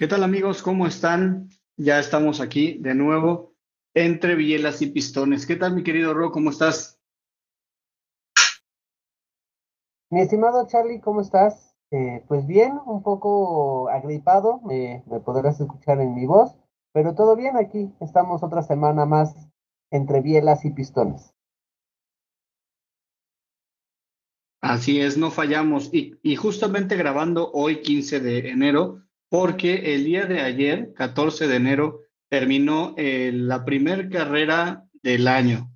¿Qué tal amigos? ¿Cómo están? Ya estamos aquí de nuevo entre Bielas y Pistones. ¿Qué tal mi querido Ro? ¿Cómo estás? Mi estimado Charlie, ¿cómo estás? Eh, pues bien, un poco agripado, me, me podrás escuchar en mi voz, pero todo bien aquí. Estamos otra semana más entre Bielas y Pistones. Así es, no fallamos. Y, y justamente grabando hoy, 15 de enero, porque el día de ayer, 14 de enero, terminó eh, la primera carrera del año.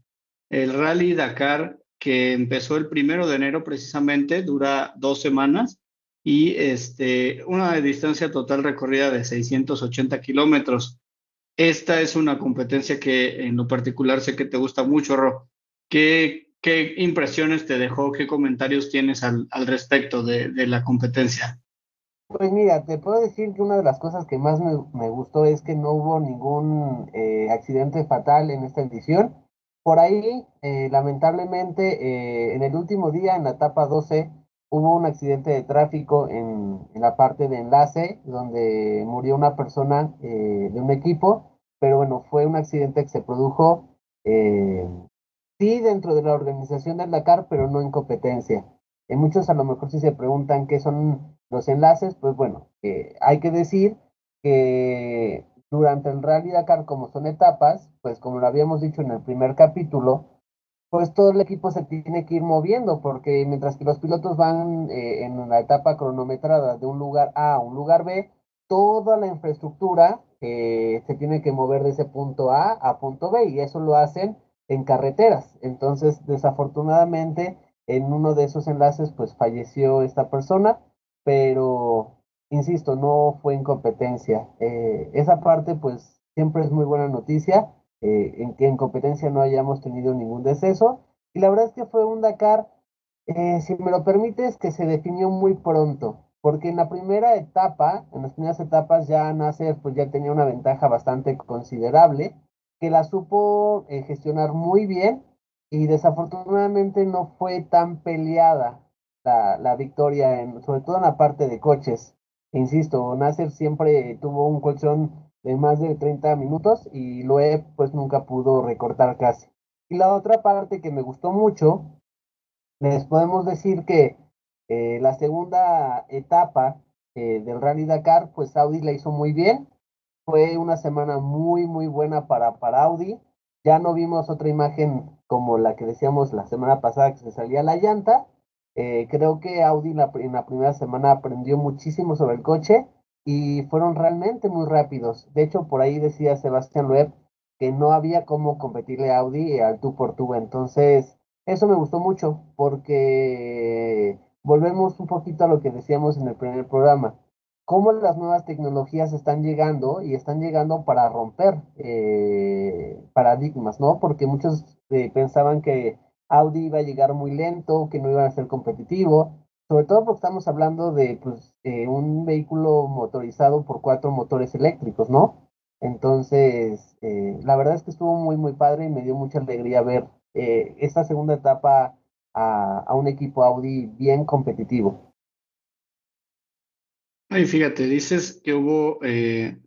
El Rally Dakar, que empezó el primero de enero precisamente, dura dos semanas y este, una distancia total recorrida de 680 kilómetros. Esta es una competencia que en lo particular sé que te gusta mucho, Ro. ¿Qué, impresiones te dejó? ¿Qué comentarios tienes al, respecto de la competencia? Pues mira, te puedo decir que una de las cosas que más me, gustó es que no hubo ningún eh, accidente fatal en esta edición. Por ahí, eh, lamentablemente, eh, en el último día, en la etapa 12, hubo un accidente de tráfico en, en la parte de enlace, donde murió una persona de un equipo, pero bueno, fue un accidente que se produjo, sí, dentro de la organización del Dakar, pero no en competencia. muchos a lo mejor sí se preguntan qué son los enlaces, pues bueno, hay que decir que durante el Rally Dakar, como son etapas, pues como lo habíamos dicho en el primer capítulo, pues todo el equipo se tiene que ir moviendo, porque mientras que los pilotos van eh, en la etapa cronometrada de un lugar A a un lugar B, toda la infraestructura eh, se tiene que mover de ese punto A a punto B, y eso lo hacen en carreteras. Entonces, desafortunadamente, en uno de esos enlaces, pues falleció esta persona pero insisto, no fue incompetencia. Eh, esa parte, pues, siempre es muy buena noticia, eh, en que en competencia no hayamos tenido ningún deceso. Y la verdad es que fue un Dakar, eh, si me lo permites, que se definió muy pronto, porque en la primera etapa, en las primeras etapas, ya Nasser pues ya tenía una ventaja bastante considerable, que la supo gestionar muy bien y desafortunadamente no fue tan peleada la, la victoria, sobre todo en la parte de coches. Insisto, Nasser siempre tuvo un colchón de más de 30 minutos y Loeb pues nunca pudo recortar casi. Y la otra parte que me gustó mucho, les podemos decir que eh, la segunda etapa eh, del Rally Dakar, pues Audi la hizo muy bien. Fue una semana muy, muy buena para, para Audi. Ya no vimos otra imagen como la que decíamos la semana pasada que se salía la llanta, eh, creo que Audi en la, primera semana aprendió muchísimo sobre el coche y fueron realmente muy rápidos. De hecho, por ahí decía Sebastián Loeb que no había cómo competirle a Audi al tú por tú. Entonces, eso me gustó mucho porque volvemos un poquito a lo que decíamos en el primer programa. Cómo las nuevas tecnologías están llegando y están llegando para romper eh, paradigmas, ¿no? Porque muchos eh, pensaban que Audi iba a llegar muy lento, que no iban a ser competitivo, sobre todo porque estamos hablando de pues, eh, un vehículo motorizado por cuatro motores eléctricos, ¿no? Entonces, eh, la verdad es que estuvo muy, muy padre y me dio mucha alegría ver eh, esta segunda etapa a, un equipo Audi bien competitivo. Ay, fíjate, dices que hubo,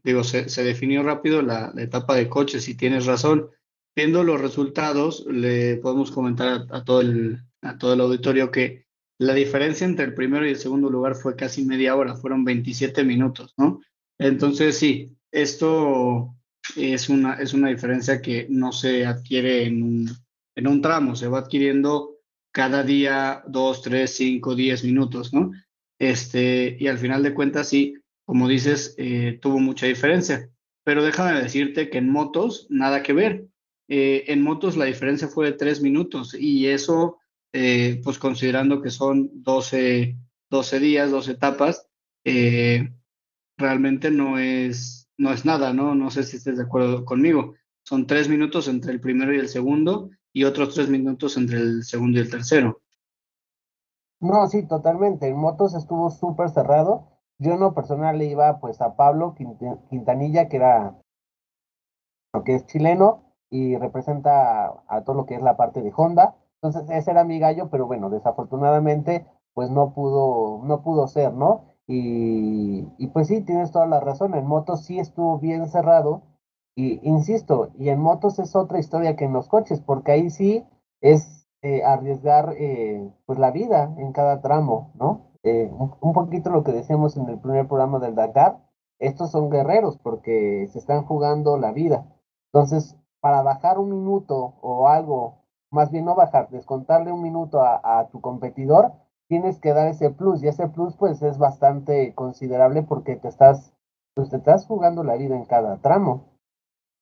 digo, se, se definió rápido la, la, etapa de coches y tienes razón viendo los resultados, le podemos comentar a, todo el, a todo el auditorio que la diferencia entre el primero y el segundo lugar fue casi media hora, fueron 27 minutos, ¿no? Entonces, sí, esto es una, es una diferencia que no se adquiere en un, en un tramo, se va adquiriendo cada día dos, tres, cinco, diez minutos, ¿no? Este, y al final de cuentas, sí, como dices, eh, tuvo mucha diferencia. pero déjame decirte que en motos nada que ver. Eh, en motos la diferencia fue de tres minutos y eso, eh, pues considerando que son 12, 12 días, 12 etapas, eh, realmente no es, no es nada, ¿no? No sé si estés de acuerdo conmigo. Son tres minutos entre el primero y el segundo y otros tres minutos entre el segundo y el tercero. No, sí, totalmente. En motos estuvo súper cerrado. Yo en lo personal le iba pues a Pablo Quintanilla, que era que es chileno y representa a, todo lo que es la parte de Honda. Entonces ese era mi gallo, pero bueno, desafortunadamente pues no pudo, no pudo ser, ¿no? Y, y pues sí, tienes toda la razón. En motos sí estuvo bien cerrado. Y insisto, y en motos es otra historia que en los coches, porque ahí sí es eh, arriesgar eh, pues la vida en cada tramo, ¿no? Eh, un, poquito lo que decíamos en el primer programa del Dakar, estos son guerreros porque se están jugando la vida. Entonces, para bajar un minuto o algo, más bien no bajar, descontarle un minuto a, tu competidor, tienes que dar ese plus y ese plus pues es bastante considerable porque te estás, pues, te estás jugando la vida en cada tramo.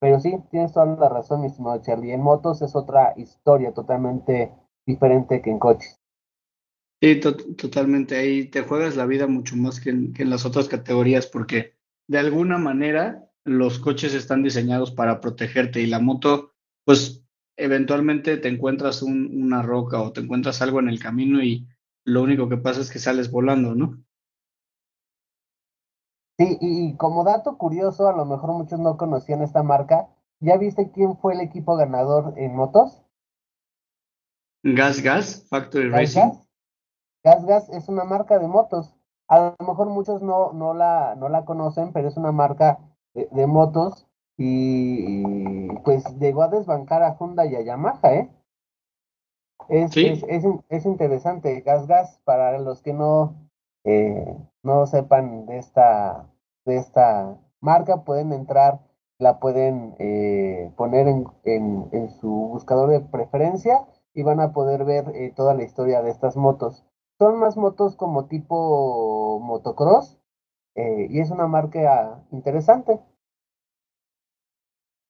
Pero sí, tienes toda la razón, mi estimado Charlie. En motos es otra historia totalmente diferente que en coches. Sí, totalmente. Ahí te juegas la vida mucho más que en, las otras categorías porque de alguna manera los coches están diseñados para protegerte y la moto, pues eventualmente te encuentras una roca o te encuentras algo en el camino y lo único que pasa es que sales volando, ¿no? Sí, y, como dato curioso, a lo mejor muchos no conocían esta marca. ¿Ya viste quién fue el equipo ganador en motos? Gas Gas, Factory Racing. Gas? Gas es una marca de motos. A lo mejor muchos no, no, la, no la conocen, pero es una marca de, motos y, pues llegó a desbancar a Honda y a Yamaha, ¿eh? Es, es, es, es, interesante. Gas Gas, para los que no, eh, no sepan de esta, de esta marca, pueden entrar, la pueden eh, poner en, en, su buscador de preferencia y van a poder ver eh, toda la historia de estas motos. Son más motos como tipo motocross y es una marca interesante.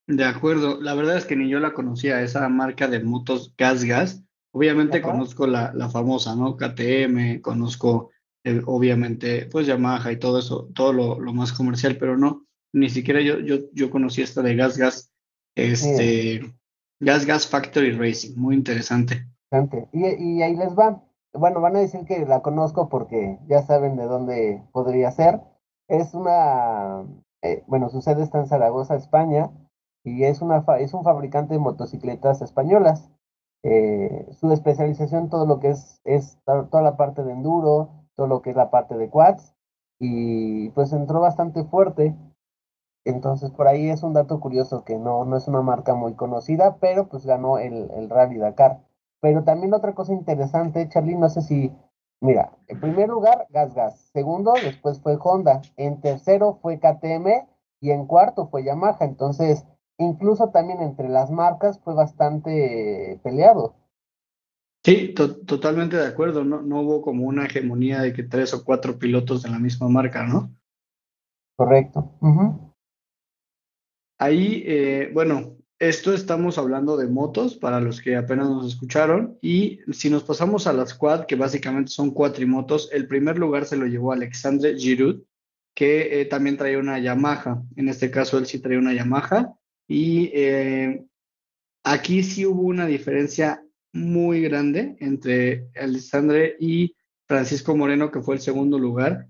De acuerdo, la verdad es que ni yo la conocía, esa marca de motos Gas Gas. Obviamente conozco la, la, famosa, ¿no? KTM, conozco eh, obviamente, pues Yamaha y todo eso, todo lo, lo, más comercial, pero no, ni siquiera yo, yo, yo conocí esta de Gas Gas, este, Gas Gas Factory Racing, muy interesante. Y, y ahí les va. Bueno, van a decir que la conozco porque ya saben de dónde podría ser. Es una, eh, bueno, su sede está en Zaragoza, España, y es, una es un fabricante de motocicletas españolas. Eh, su especialización, todo lo que es, es toda la parte de enduro, todo lo que es la parte de quads y pues entró bastante fuerte. Entonces por ahí es un dato curioso que no, no es una marca muy conocida, pero pues ganó el, el Rally Dakar. Pero también otra cosa interesante, Charlie, no sé si, mira, en primer lugar, Gas Gas, segundo, después fue Honda, en tercero fue KTM y en cuarto fue Yamaha. Entonces, incluso también entre las marcas fue bastante peleado. Sí, totalmente de acuerdo. No, no hubo como una hegemonía de que tres o cuatro pilotos de la misma marca, ¿no? Correcto. Ahí, eh, bueno, esto estamos hablando de motos para los que apenas nos escucharon. Y si nos pasamos a las quad, que básicamente son cuatrimotos, el primer lugar se lo llevó Alexandre Giroud, que eh, también traía una Yamaha. En este caso, él sí traía una Yamaha. Y eh, aquí sí hubo una diferencia muy grande entre Alessandre y Francisco Moreno, que fue el segundo lugar.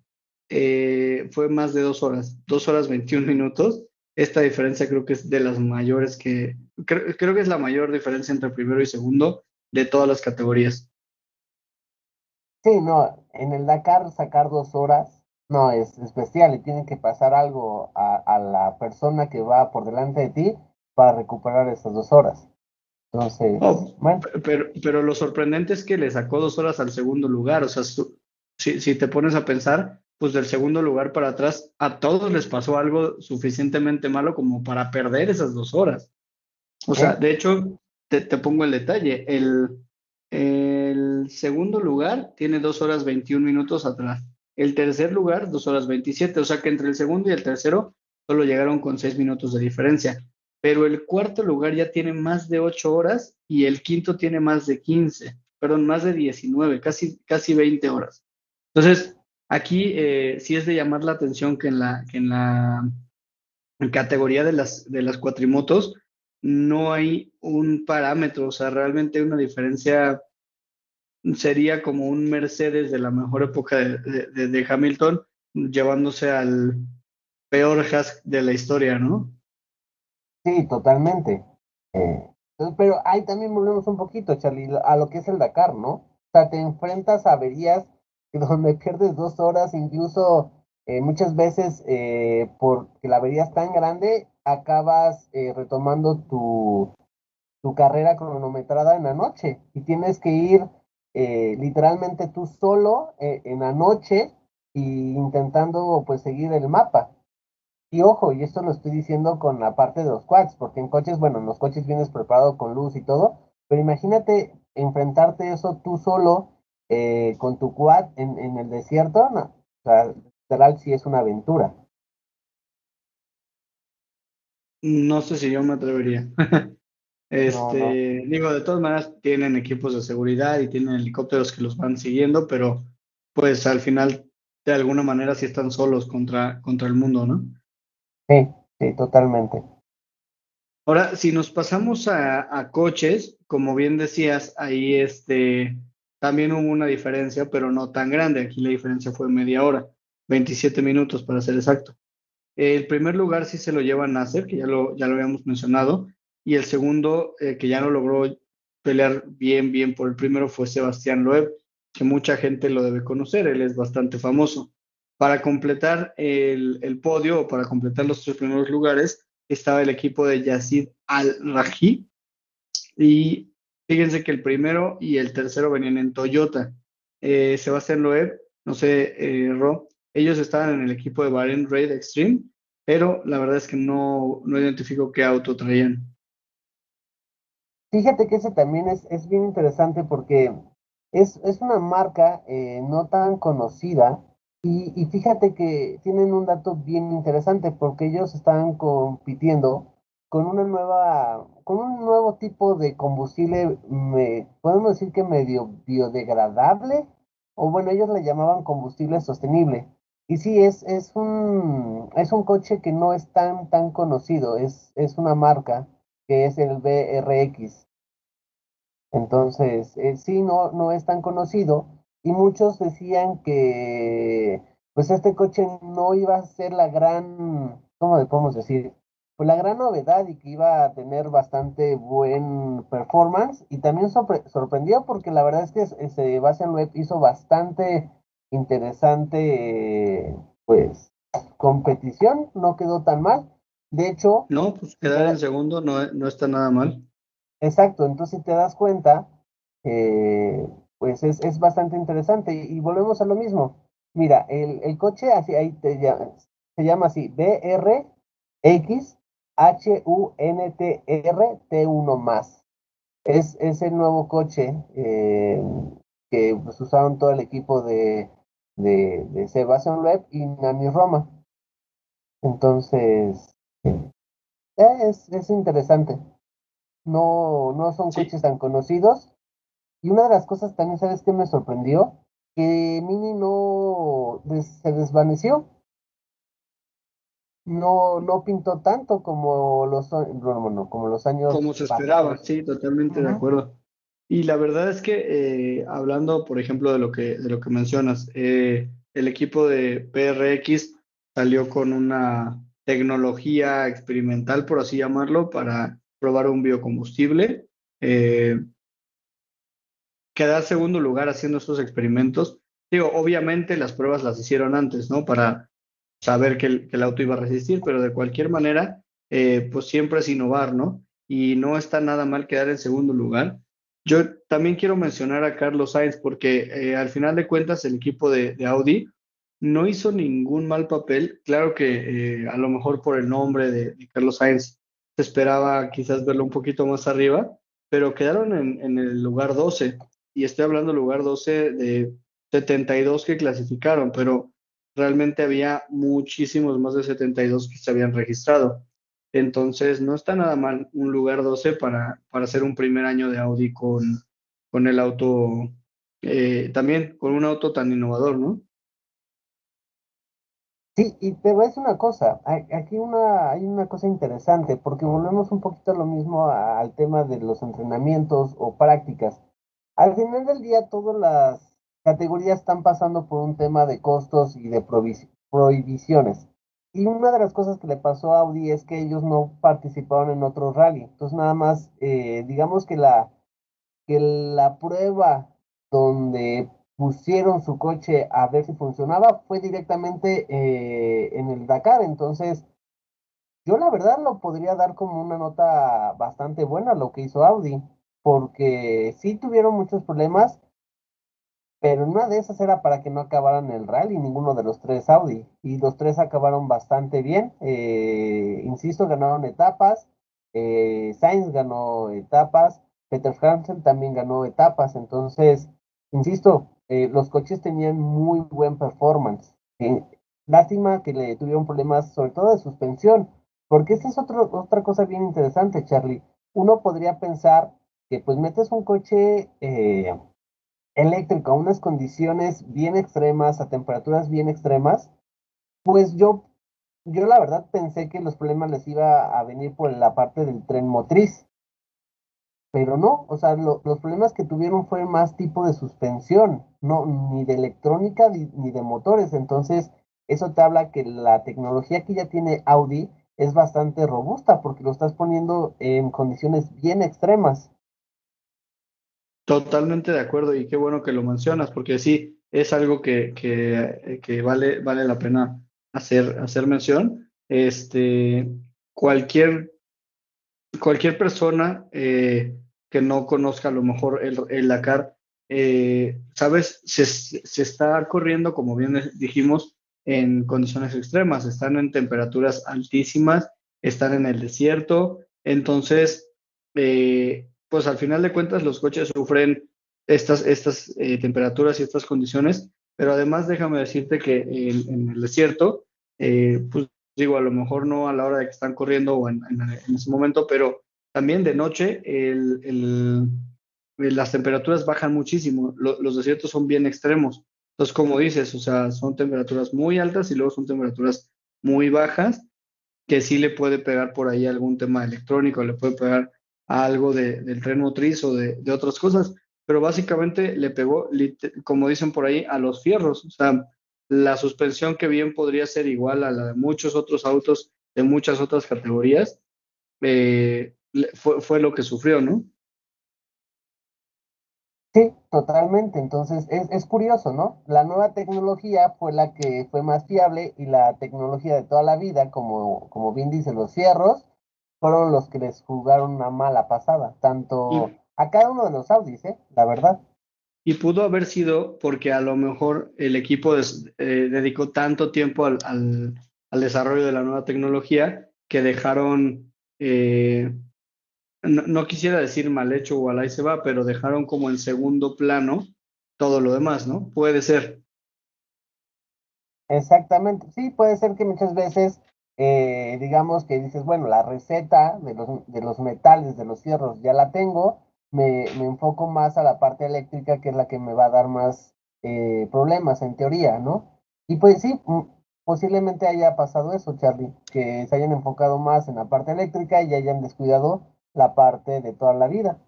Eh, fue más de dos horas, dos horas 21 minutos. Esta diferencia creo que es de las mayores que, creo, creo que es la mayor diferencia entre primero y segundo de todas las categorías. Sí, no, en el Dakar sacar dos horas no es especial y tiene que pasar algo a, a la persona que va por delante de ti para recuperar esas dos horas. Entonces, pero, pero lo sorprendente es que le sacó dos horas al segundo lugar. O sea, si, si te pones a pensar, pues del segundo lugar para atrás, a todos les pasó algo suficientemente malo como para perder esas dos horas. O sea, de hecho, te, te, pongo el detalle. El, el segundo lugar tiene dos horas 21 minutos atrás. El tercer lugar, dos horas 27. O sea que entre el segundo y el tercero solo llegaron con seis minutos de diferencia. Pero el cuarto lugar ya tiene más de ocho horas y el quinto tiene más de 15, perdón, más de 19, casi, casi 20 horas. Entonces, aquí eh, sí es de llamar la atención que en la, categoría de las, de las cuatrimotos no hay un parámetro, o sea, realmente una diferencia sería como un Mercedes de la mejor época de, de, Hamilton, llevándose al peor Hask de la historia, ¿no? Sí, totalmente. Eh, pero ahí también volvemos un poquito, Charlie, a lo que es el Dakar, ¿no? O sea, te enfrentas a averías donde pierdes dos horas, incluso eh, muchas veces eh, porque la avería es tan grande, acabas eh, retomando tu, tu carrera cronometrada en la noche y tienes que ir literalmente tú solo en la noche y intentando pues seguir el mapa. Y ojo, y esto lo estoy diciendo con la parte de los quads, porque en coches, bueno, en los coches vienes preparado con luz y todo, pero imagínate enfrentarte eso tú solo eh, con tu quad en, en, el desierto, no, o sea, literal sí es una aventura. No sé si yo me atrevería. Este, digo, de todas maneras tienen equipos de seguridad y tienen helicópteros que los van siguiendo, pero pues al final de alguna manera sí están solos contra, contra el mundo, ¿no? Sí, sí, totalmente. Ahora, si nos pasamos a, a coches, como bien decías, ahí este, también hubo una diferencia, pero no tan grande. Aquí la diferencia fue media hora, 27 minutos para ser exacto. El primer lugar sí se lo lleva Nasser, que ya lo, ya lo habíamos mencionado, y el segundo, eh, que ya no logró pelear bien, bien por el primero, fue Sebastián Loeb, que mucha gente lo debe conocer, él es bastante famoso. Para completar el, el podio o para completar los tres primeros lugares, estaba el equipo de Yazid Al-Raji. Y fíjense que el primero y el tercero venían en Toyota. Eh, Sebastián Loeb, no sé, eh, Ro, ellos estaban en el equipo de Bahrain Raid Extreme, pero la verdad es que no, no identifico qué auto traían. Fíjate que ese también es, es bien interesante porque es, es una marca eh, no tan conocida y, y, fíjate que tienen un dato bien interesante porque ellos están compitiendo con una nueva, con un nuevo tipo de combustible, me, podemos decir que medio biodegradable, o bueno, ellos le llamaban combustible sostenible. Y sí, es, es, un, es un coche que no es tan, tan conocido, es, es una marca que es el BRX. Entonces, eh, sí, no, no es tan conocido y muchos decían que pues este coche no iba a ser la gran, ¿cómo le podemos decir? Pues la gran novedad y que iba a tener bastante buen performance y también sorprendió porque la verdad es que ese Bastian Web hizo bastante interesante pues competición, no quedó tan mal. De hecho... No, pues quedar en segundo no, no está nada mal. Exacto, entonces te das cuenta, eh, pues es, es, bastante interesante. Y, volvemos a lo mismo. Mira, el, el coche así ahí te llama, se llama así, BRX H-U-N-T-R T1 más. Es, es el nuevo coche eh, que pues, usaron todo el equipo de, de, de Sebastian Web y Nani Roma. Entonces, es, es interesante. No, no son coches tan conocidos. Y una de las cosas también, ¿sabes qué me sorprendió? Que Mini no se desvaneció. No, no pintó tanto como los, bueno, como los años. Como se esperaba, sí, totalmente de acuerdo. Y la verdad es que eh, hablando, por ejemplo, de lo que, de lo que mencionas, eh, el equipo de PRX salió con una tecnología experimental, por así llamarlo, para probar un biocombustible. Eh, quedar segundo lugar haciendo estos experimentos. Digo, obviamente las pruebas las hicieron antes, ¿no? Para saber que el, que el auto iba a resistir, pero de cualquier manera, eh, pues siempre es innovar, ¿no? Y no está nada mal quedar en segundo lugar. Yo también quiero mencionar a Carlos Sainz porque eh, al final de cuentas el equipo de, de, Audi no hizo ningún mal papel. Claro que eh, a lo mejor por el nombre de, de Carlos Sainz se esperaba quizás verlo un poquito más arriba, pero quedaron en, en el lugar 12. Y estoy hablando del lugar 12 de 72 que clasificaron, pero realmente había muchísimos más de 72 que se habían registrado. Entonces, no está nada mal un lugar 12 para, para hacer un primer año de Audi con, con el auto, eh, también con un auto tan innovador, ¿no? Sí, y te voy a decir una cosa, aquí una, hay una cosa interesante, porque volvemos un poquito a lo mismo al tema de los entrenamientos o prácticas. Al final del día, todas las categorías están pasando por un tema de costos y de prohibiciones. Y una de las cosas que le pasó a Audi es que ellos no participaron en otro rally. Entonces, nada más, eh, digamos que la, que la prueba donde pusieron su coche a ver si funcionaba fue directamente eh, en el Dakar. Entonces, yo la verdad lo podría dar como una nota bastante buena lo que hizo Audi, porque sí tuvieron muchos problemas, pero una de esas era para que no acabaran el rally ninguno de los tres Audi, y los tres acabaron bastante bien. Eh, insisto, ganaron etapas, eh, Sainz ganó etapas, Peter Hansen también ganó etapas, entonces, insisto, eh, los coches tenían muy buen performance. Lástima que le tuvieron problemas, sobre todo de suspensión, porque esa es otra cosa bien interesante, Charlie. Uno podría pensar que pues metes un coche eléctrico a unas condiciones bien extremas, a temperaturas bien extremas, pues yo, yo la verdad pensé que los problemas les iba a venir por la parte del tren motriz pero no, o sea, los problemas que tuvieron fue más tipo de suspensión, no ni de electrónica ni, de motores, entonces eso te habla que la tecnología que ya tiene Audi es bastante robusta porque lo estás poniendo en condiciones bien extremas. Totalmente de acuerdo y qué bueno que lo mencionas porque sí, es algo que, que, vale, vale la pena hacer, hacer mención. Este, cualquier, cualquier persona eh, que no conozca a lo mejor el, el eh, ¿sabes? Se, se, está corriendo, como bien dijimos, en condiciones extremas, están en temperaturas altísimas, están en el desierto, entonces, eh, pues al final de cuentas los coches sufren estas, estas eh, temperaturas y estas condiciones, pero además déjame decirte que en, el desierto, pues digo, a lo mejor no a la hora de que están corriendo o en, en ese momento, pero también de noche las temperaturas bajan muchísimo, los desiertos son bien extremos. Entonces, como dices, o sea, son temperaturas muy altas y luego son temperaturas muy bajas, que sí le puede pegar por ahí algún tema electrónico, le puede pegar algo del tren motriz o de, de, otras cosas, pero básicamente le pegó, como dicen por ahí, a los fierros. O sea, la suspensión que bien podría ser igual a la de muchos otros autos de muchas otras categorías, eh, fue, fue lo que sufrió, ¿no? Sí, totalmente. Entonces, es, es, curioso, ¿no? La nueva tecnología fue la que fue más fiable y la tecnología de toda la vida, como, como bien dice, los cierros, fueron los que les jugaron una mala pasada, tanto a cada uno de los Audis, ¿eh? La verdad. Y pudo haber sido porque a lo mejor el equipo eh, dedicó tanto tiempo al, al, al, desarrollo de la nueva tecnología que dejaron eh, no, quisiera decir mal hecho o al ahí se va, pero dejaron como en segundo plano todo lo demás, ¿no? Puede ser. Exactamente, sí, puede ser que muchas veces, eh, digamos que dices, bueno, la receta de los, de los metales, de los cierros, ya la tengo, me, me, enfoco más a la parte eléctrica, que es la que me va a dar más eh, problemas en teoría, ¿no? Y pues sí, mm, posiblemente haya pasado eso, Charlie, que se hayan enfocado más en la parte eléctrica y hayan descuidado la parte de toda la vida.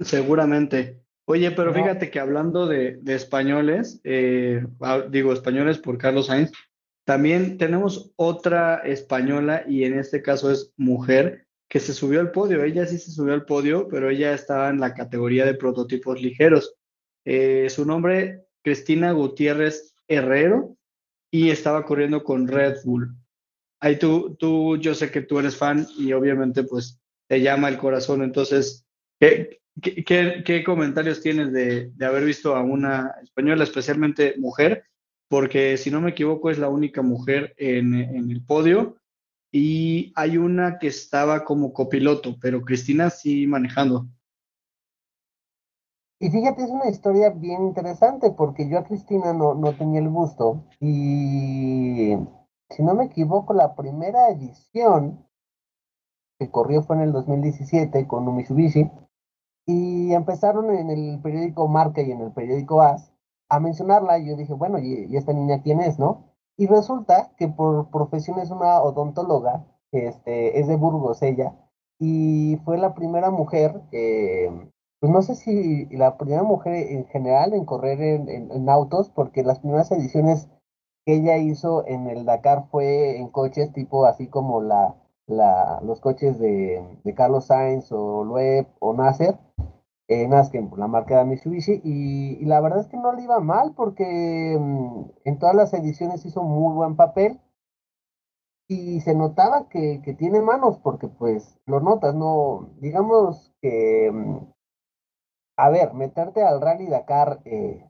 Seguramente. Oye, pero fíjate que hablando de, de españoles, eh, ah, digo españoles por Carlos Sainz, también tenemos otra española y en este caso es mujer que se subió al podio. Ella sí se subió al podio, pero ella estaba en la categoría de prototipos ligeros. Eh, su nombre, Cristina Gutiérrez Herrero, y estaba corriendo con Red Bull ahí tú, tú, yo sé que tú eres fan y obviamente pues te llama el corazón. Entonces, ¿qué, qué, qué comentarios tienes de, de, haber visto a una española, especialmente mujer? Porque si no me equivoco es la única mujer en, en el podio. Y hay una que estaba como copiloto, pero Cristina sí manejando. Y fíjate, es una historia bien interesante porque yo a Cristina no, no tenía el gusto. Y si no me equivoco, la primera edición que corrió fue en el 2017 con un Mitsubishi. Y empezaron en el periódico Marca y en el periódico As a mencionarla y yo dije, bueno, ¿y, esta niña quién es, no? Y resulta que por profesión es una odontóloga, este, es de Burgos ella, y fue la primera mujer, pues no sé si la primera mujer en general en correr en, autos, porque las primeras ediciones que ella hizo en el Dakar fue en coches tipo así como la, la los coches de, de Carlos Sainz o Loeb o Nasser, eh, Nasken, la marca de Mitsubishi, y, la verdad es que no le iba mal porque mm, en todas las ediciones hizo muy buen papel y se notaba que, tiene manos porque pues lo notas, no, digamos que, mm, a ver, meterte al Rally Dakar, eh,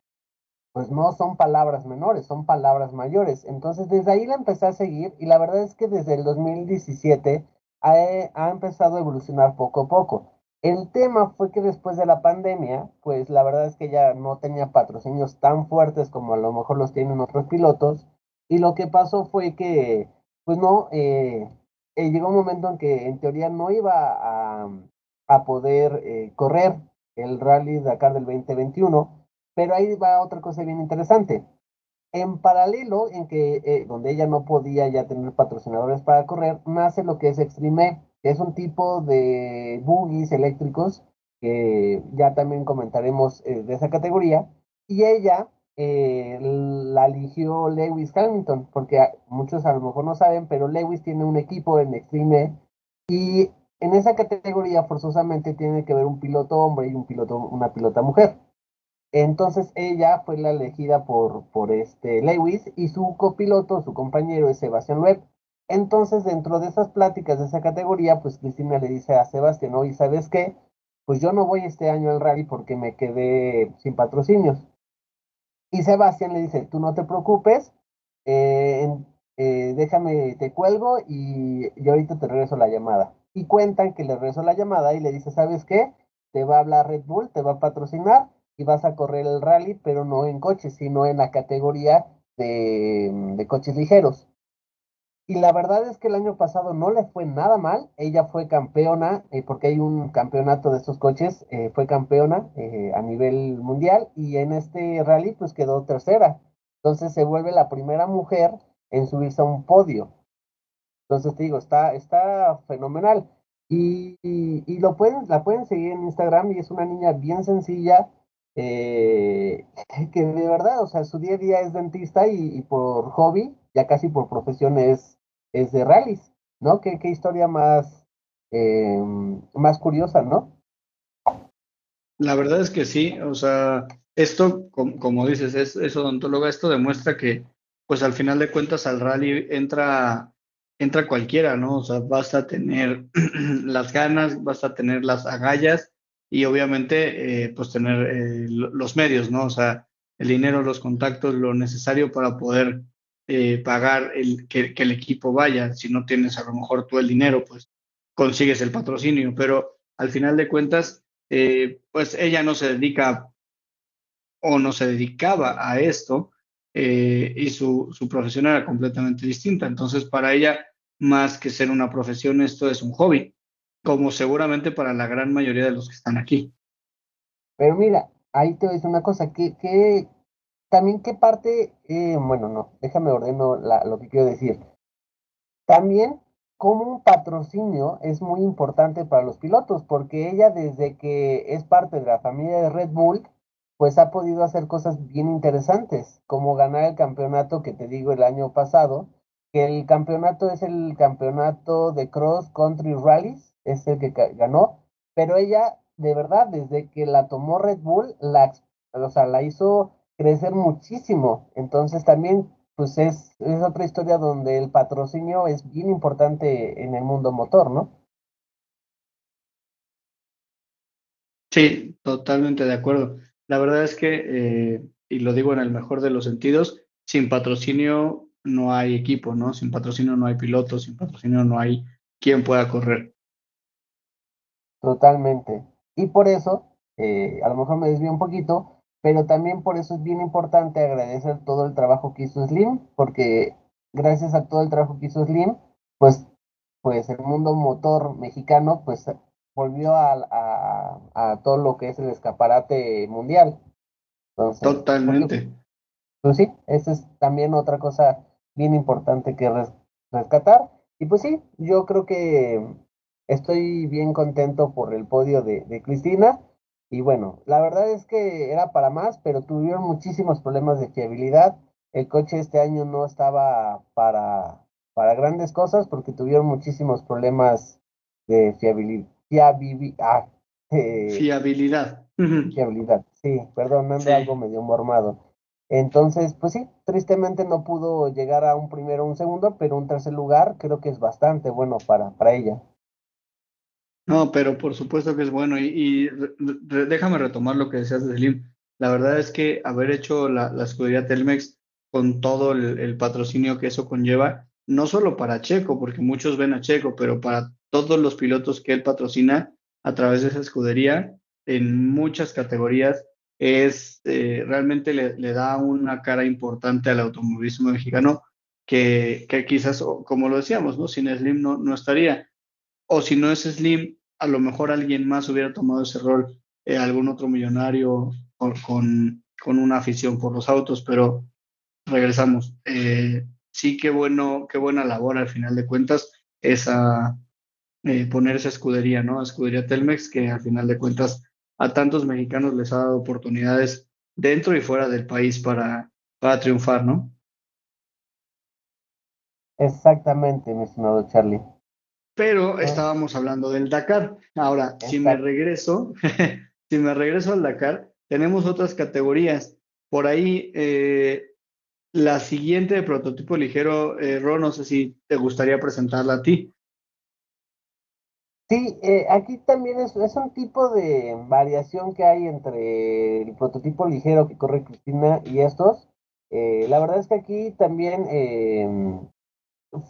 pues no son palabras menores, son palabras mayores. Entonces desde ahí la empecé a seguir y la verdad es que desde el 2017 ha, ha empezado a evolucionar poco a poco. El tema fue que después de la pandemia, pues la verdad es que ya no tenía patrocinios tan fuertes como a lo mejor los tienen otros pilotos. Y lo que pasó fue que, pues no, eh, eh, llegó un momento en que en teoría no iba a, poder eh, correr el Rally Dakar del 2021, pero ahí va otra cosa bien interesante. En paralelo, en que donde ella no podía ya tener patrocinadores para correr, nace lo que es Extreme es un tipo de buggies eléctricos que ya también comentaremos eh, de esa categoría. Y ella eh, la eligió Lewis Hamilton, porque muchos a lo mejor no saben, pero Lewis tiene un equipo en Extreme y en esa categoría forzosamente tiene que haber un piloto hombre y un piloto, una pilota mujer. Entonces ella fue la elegida por, por este Lewis y su copiloto, su compañero es Sebastián Loeb. Entonces, dentro de esas pláticas de esa categoría, pues Cristina le dice a Sebastián, ¿y sabes qué? Pues yo no voy este año al rally porque me quedé sin patrocinios. Y Sebastián le dice, tú no te preocupes, eh, eh, déjame, te cuelgo y yo ahorita te regreso la llamada. Y cuentan que le regreso la llamada y le dice, ¿sabes qué? Te va a hablar Red Bull, te va a patrocinar y vas a correr el rally, pero no en coches, sino en la categoría de coches ligeros. Y la verdad es que el año pasado no le fue nada mal. Ella fue campeona, eh, porque hay un campeonato de estos coches, eh, fue campeona eh, a nivel mundial y en este rally pues quedó tercera. Entonces se vuelve la primera mujer en subirse a un podio. Entonces te digo, está, está fenomenal. Y, lo pueden, la pueden seguir en Instagram y es una niña bien sencilla, que de verdad, o sea, su día a día es dentista y por hobby, ya casi por profesión es es de rallies, ¿no? Qué, qué historia más, eh, más curiosa, ¿no? La verdad es que sí, o sea, esto, como, dices, es, es odontóloga, esto demuestra que, pues al final de cuentas, al rally entra, entra cualquiera, ¿no? O sea, basta tener las ganas, basta tener las agallas y obviamente, eh, pues tener eh, los medios, ¿no? O sea, el dinero, los contactos, lo necesario para poder eh, pagar el, que, el equipo vaya. Si no tienes a lo mejor tú el dinero, pues consigues el patrocinio, pero al final de cuentas, eh, pues ella no se dedica o no se dedicaba a esto eh, y su, su profesión era completamente distinta. Entonces, para ella, más que ser una profesión, esto es un hobby, como seguramente para la gran mayoría de los que están aquí. Pero mira, ahí te decir una cosa, ¿qué, qué, también qué parte, eh, bueno, no, déjame ordeno lo que quiero decir. También como un patrocinio es muy importante para los pilotos, porque ella desde que es parte de la familia de Red Bull, pues ha podido hacer cosas bien interesantes, como ganar el campeonato que te digo el año pasado, que el campeonato es el campeonato de Cross Country Rallies, es el que ganó, pero ella, de verdad, desde que la tomó Red Bull, la, o sea, la hizo crecer muchísimo. Entonces también, pues es, es otra historia donde el patrocinio es bien importante en el mundo motor, ¿no? Sí, totalmente de acuerdo. La verdad es que, eh, y lo digo en el mejor de los sentidos, sin patrocinio no hay equipo, ¿no? Sin patrocinio no hay pilotos, sin patrocinio no hay quien pueda correr. Totalmente. Y por eso eh, a lo mejor me desvío un poquito, pero también por eso es bien importante agradecer todo el trabajo que hizo Slim, porque gracias a todo el trabajo que hizo Slim, pues, pues el mundo motor mexicano, pues volvió a, a, todo lo que es el escaparate mundial. Totalmente. pues sí, esa es también otra cosa bien importante que rescatar. Y pues sí, yo creo que estoy bien contento por el podio de, de Cristina. Y bueno, la verdad es que era para más, pero tuvieron muchísimos problemas de fiabilidad. El coche este año no estaba para, para grandes cosas porque tuvieron muchísimos problemas de fiabilidad. Ah, eh, fiabilidad. Fiabilidad, sí, perdón, ando algo medio mormado. Entonces, pues sí, tristemente no pudo llegar a un primero o un segundo, pero un tercer lugar creo que es bastante bueno para, para ella. No, pero por supuesto que es bueno. Y, déjame retomar lo que decías de Slim. La verdad es que haber hecho la, escudería Telmex con todo el, patrocinio que eso conlleva, no solo para Checo, porque muchos ven a Checo, pero para todos los pilotos que él patrocina a través de esa escudería en muchas categorías, es eh, realmente le, da una cara importante al automovilismo mexicano que, que quizás, como lo decíamos, ¿no? sin Slim no, no estaría o si no es Slim, a lo mejor alguien más hubiera tomado ese rol, eh, algún otro millonario con, con, una afición por los autos, pero regresamos. Eh, sí, qué bueno, qué buena labor al final de cuentas esa eh, poner esa escudería, ¿no? Escudería Telmex, que al final de cuentas a tantos mexicanos les ha dado oportunidades dentro y fuera del país para, para triunfar, ¿no? Exactamente, mi estimado Charlie pero estábamos hablando del Dakar. Ahora, si me regreso, si me regreso al Dakar, tenemos otras categorías. Por ahí, eh, la siguiente de prototipo ligero, eh, Ron, no sé si te gustaría presentarla a ti. Sí, eh, aquí también es, es, un tipo de variación que hay entre el prototipo ligero que corre Cristina y estos. la verdad es que aquí también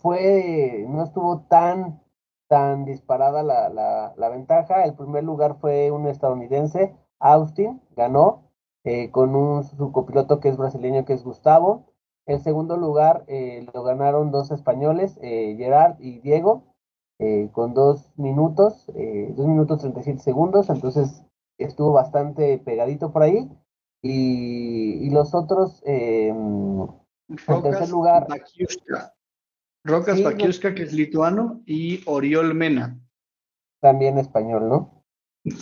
fue, no estuvo tan tan disparada la, la, la, ventaja. El primer lugar fue un estadounidense, Austin, ganó eh, con un su copiloto que es brasileño, que es Gustavo. El segundo lugar eh, lo ganaron dos españoles, eh, Gerard y Diego, con dos minutos, dos minutos 37 segundos, entonces estuvo bastante pegadito por ahí. Y, y los otros, em, en tercer lugar... Rocas sí, que es lituano, y Oriol Mena. También español, ¿no?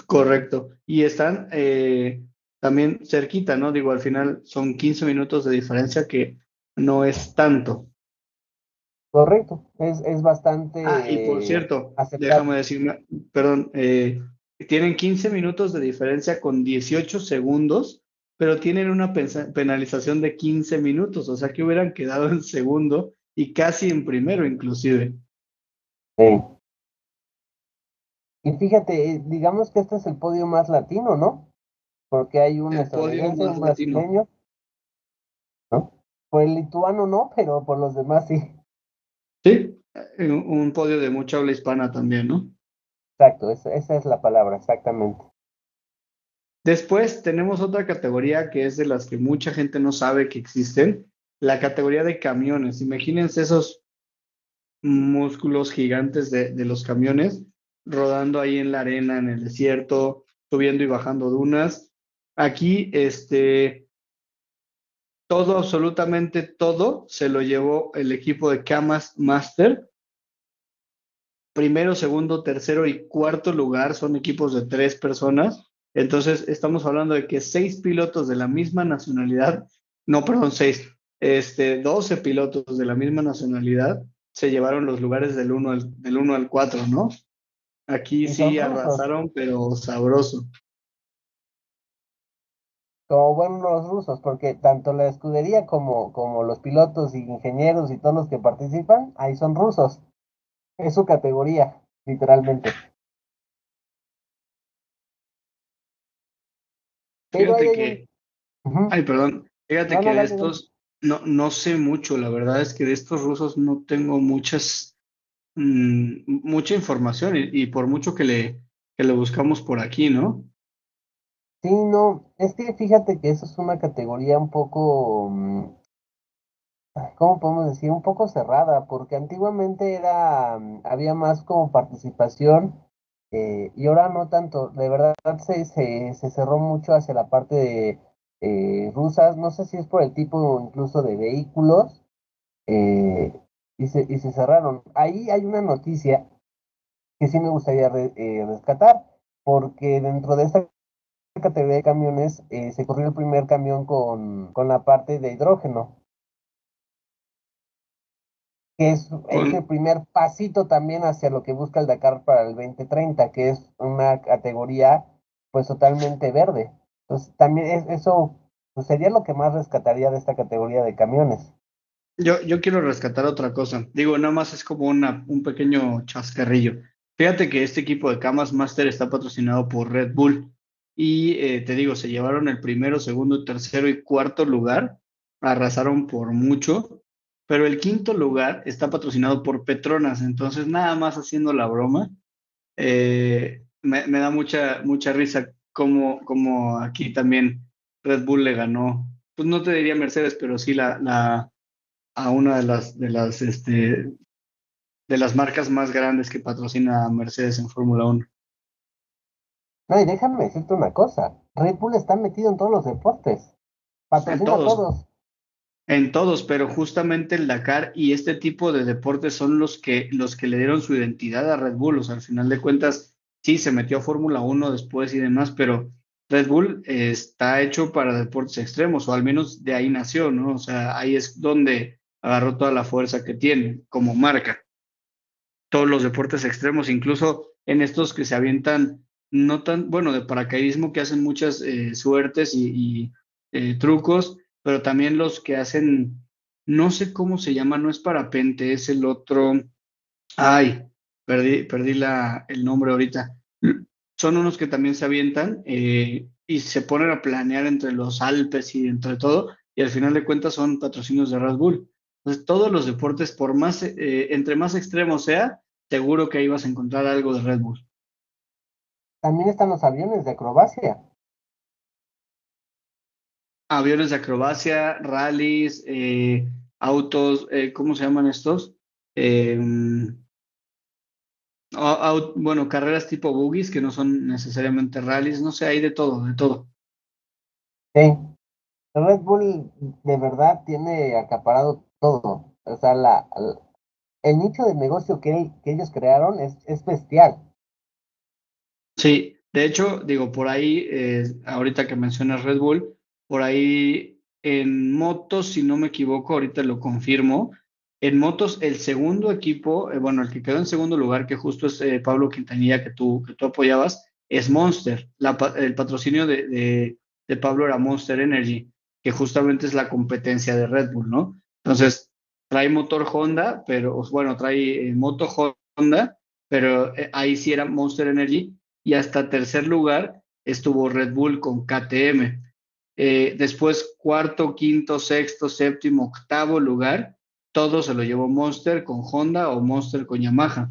Correcto. Y están eh, también cerquita, ¿no? Digo, al final son 15 minutos de diferencia que no es tanto. Correcto, es, es bastante. Ah, y por cierto, déjame decirme, perdón, eh, tienen 15 minutos de diferencia con 18 segundos, pero tienen una penalización de 15 minutos, o sea que hubieran quedado en segundo y casi en primero inclusive. Sí. Y fíjate, digamos que este es el podio más latino, ¿no? Porque hay un estadounidense, un brasileño. ¿No? Por el lituano no, pero por los demás sí. Sí, un podio de mucha habla hispana también, ¿no? Exacto, esa, esa es la palabra, exactamente. Después tenemos otra categoría que es de las que mucha gente no sabe que existen, la categoría de camiones. Imagínense esos músculos gigantes de, los camiones rodando ahí en la arena, en el desierto, subiendo y bajando dunas. Aquí, este, todo, absolutamente todo, se lo llevó el equipo de Camas Master. Primero, segundo, tercero y cuarto lugar son equipos de tres personas. Entonces, estamos hablando de que seis pilotos de la misma nacionalidad, no, perdón, seis, este, 12 pilotos de la misma nacionalidad se llevaron los lugares del 1 al, del al 4, ¿no? Aquí sí arrasaron, pero sabroso. Como buenos rusos, porque tanto la escudería como, como los pilotos y ingenieros y todos los que participan, ahí son rusos. Es su categoría, literalmente. Fíjate que... Ay, perdón. Fíjate que de estos, no, no sé mucho, la verdad es que de estos rusos no tengo muchas, mm, mucha información y, por mucho que le, que buscamos por aquí, ¿no? Sí, no, es que fíjate que eso es una categoría un poco, mm, ¿cómo podemos decir? Un poco cerrada, porque antiguamente era, mm, había más como participación eh, y ahora no tanto. De verdad se, se, se cerró mucho hacia la parte de eh, rusas, no sé si es por el tipo incluso de vehículos, eh, y, se, y se cerraron. Ahí hay una noticia que sí me gustaría rescatar, porque dentro de esta categoría de camiones se corrió el primer camión con, con la parte de hidrógeno que es, el primer pasito también hacia lo que busca el Dakar para el 2030, que es una categoría pues totalmente verde. Entonces también es, eso pues, sería lo que más rescataría de esta categoría de camiones. Yo, yo quiero rescatar otra cosa. Digo, nada más es como una, un pequeño chascarrillo. Fíjate que este equipo de Camas Master está patrocinado por Red Bull y eh, te digo, se llevaron el primero, segundo, tercero y cuarto lugar, arrasaron por mucho pero el quinto lugar está patrocinado por Petronas, entonces nada más haciendo la broma, eh, me, da mucha, mucha risa como, como aquí también Red Bull le ganó, pues no te diría Mercedes, pero sí la, la, a una de las, de las, este, de las marcas más grandes que patrocina Mercedes en Fórmula 1. No, y déjame decirte una cosa, Red Bull está metido en todos los deportes, patrocina a todos en todos, pero justamente el Dakar y este tipo de deportes son los que, los que le dieron su identidad a Red Bull. O sea, al final de cuentas, sí, se metió a Fórmula 1 después y demás, pero Red Bull está hecho para deportes extremos, o al menos de ahí nació, ¿no? O sea, ahí es donde agarró toda la fuerza que tiene como marca. Todos los deportes extremos, incluso en estos que se avientan, no tan, bueno, de paracaidismo que hacen muchas eh, suertes y, eh, trucos, pero también los que hacen, no sé cómo se llama, no es parapente, es el otro, ay, perdí, perdí la, el nombre ahorita. Son unos que también se avientan eh, y se ponen a planear entre los Alpes y entre todo, y al final de cuentas son patrocinios de Red Bull. Entonces, todos los deportes, por más, eh, entre más extremo sea, seguro que ahí vas a encontrar algo de Red Bull. También están los aviones de acrobacia aviones de acrobacia, rallies, eh, autos, eh, ¿cómo se llaman estos? Bueno, carreras tipo boogies que no son necesariamente rallies, no sé, hay de todo, de todo. Sí, Red Bull de verdad tiene acaparado todo. O sea, la, el nicho de negocio que, que ellos crearon es, es, bestial. Sí, de hecho, digo, por ahí, eh, ahorita que mencionas Red Bull, por ahí en motos, si no me equivoco, ahorita lo confirmo. En motos, el segundo equipo, eh, bueno, el que quedó en segundo lugar, que justo es eh, Pablo Quintanilla, que tú, que tú apoyabas, es Monster. el patrocinio de, de, Pablo era Monster Energy, que justamente es la competencia de Red Bull, ¿no? Entonces, trae motor Honda, pero bueno, trae eh, moto Honda, pero ahí sí era Monster Energy. Y hasta tercer lugar estuvo Red Bull con KTM. Después, cuarto, quinto, sexto, séptimo, octavo lugar, todo se lo llevó Monster con Honda o Monster con Yamaha,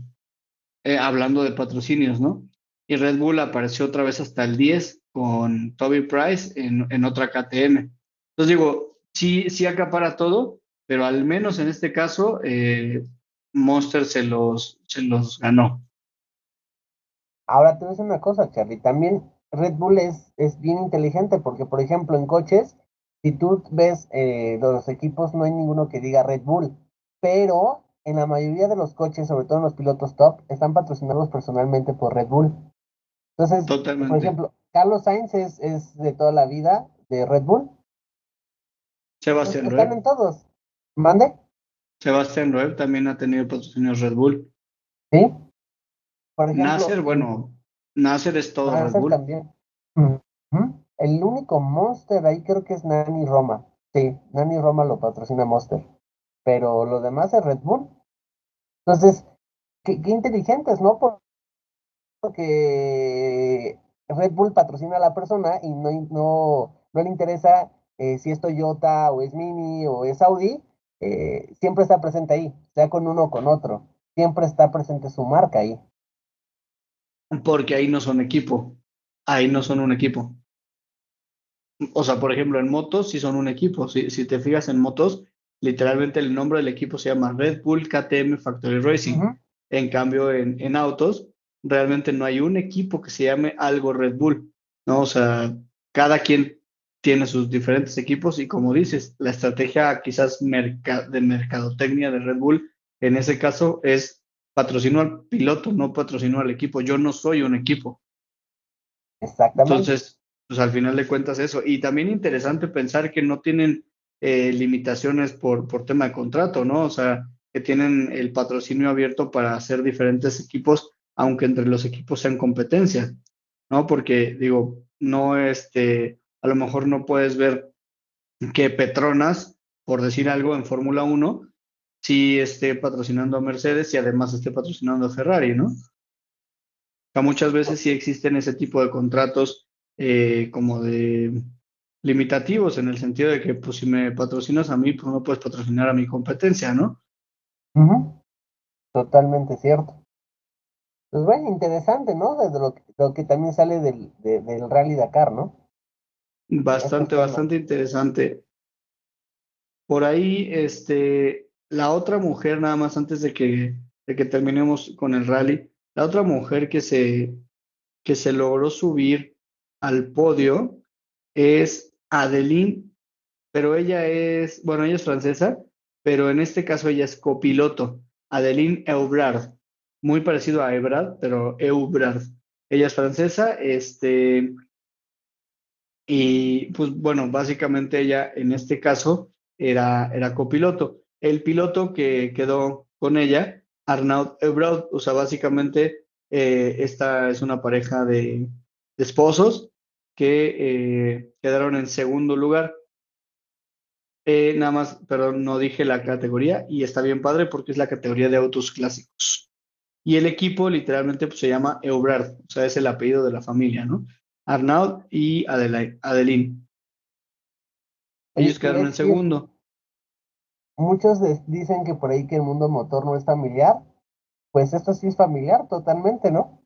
eh, hablando de patrocinios, ¿no? Y Red Bull apareció otra vez hasta el 10 con Toby Price en, otra KTM. Entonces digo, sí, sí acapara todo, pero al menos en este caso, eh, Monster se los, se los ganó. Ahora te voy una cosa, Charlie, también Red Bull es, es bien inteligente porque, por ejemplo, en coches, si tú ves eh, los equipos, no hay ninguno que diga Red Bull, pero en la mayoría de los coches, sobre todo en los pilotos top, están patrocinados personalmente por Red Bull. Entonces, por ejemplo, Carlos Sainz es, es, de toda la vida de Red Bull. Sebastián Loeb. Están en todos. ¿Mande? Sebastián Loeb también ha tenido patrocinios Red Bull. Sí. Por ejemplo, Nasser, bueno, Nasser es todo Red Bull. también. El único Monster ahí creo que es Nani Roma. Sí, Nani Roma lo patrocina Monster. Pero lo demás es Red Bull. Entonces, qué, inteligentes, ¿no? Porque Red Bull patrocina a la persona y no, no, no le interesa eh, si es Toyota o es Mini o es Audi. Eh, siempre está presente ahí, sea con uno o con otro. Siempre está presente su marca ahí porque ahí no son equipo, ahí no son un equipo. O sea, por ejemplo, en motos sí son un equipo. Si, si te fijas en motos, literalmente el nombre del equipo se llama Red Bull KTM Factory Racing. En cambio, en, en autos, realmente no hay un equipo que se llame algo Red Bull, ¿no? O sea, cada quien tiene sus diferentes equipos y como dices, la estrategia quizás de mercadotecnia de Red Bull en ese caso es patrocino al piloto, no patrocino al equipo. Yo no soy un equipo. Exactamente. Entonces, pues al final de cuentas eso. Y también interesante pensar que no tienen eh, limitaciones por, por tema de contrato, ¿no? O sea, que tienen el patrocinio abierto para hacer diferentes equipos, aunque entre los equipos sean competencia, ¿no? Porque digo, no este, a lo mejor no puedes ver que Petronas, por decir algo en Fórmula 1, sí esté patrocinando a Mercedes y además esté patrocinando a Ferrari, ¿no? O sea, muchas veces sí existen ese tipo de contratos eh, como de limitativos en el sentido de que pues si me patrocinas a mí, pues no puedes patrocinar a mi competencia, ¿no? Totalmente cierto. Pues bueno, interesante, ¿no? Desde lo que, lo que también sale del, del Rally Dakar, ¿no? Bastante, bastante interesante. Por ahí, este, la otra mujer, nada más antes de que, de que terminemos con el rally, la otra mujer que se, que se logró subir al podio es Adeline, pero ella es, bueno, ella es francesa, pero en este caso ella es copiloto, Adeline Eubrard, muy parecido a Ebrard, pero Eubrard. Ella es francesa, este, y pues bueno, básicamente ella en este caso era, era copiloto. El piloto que quedó con ella, Arnaud Ebraud, o sea, básicamente eh, esta es una pareja de, esposos que eh, quedaron en segundo lugar. Eh, nada más, pero no dije la categoría y está bien padre porque es la categoría de autos clásicos. Y el equipo literalmente pues, se llama Eubrard, o sea, es el apellido de la familia, ¿no? Arnaud y Adeline. Ellos quedaron en segundo. Muchos dicen que por ahí que el mundo motor no es familiar. Pues esto sí es familiar totalmente, ¿no?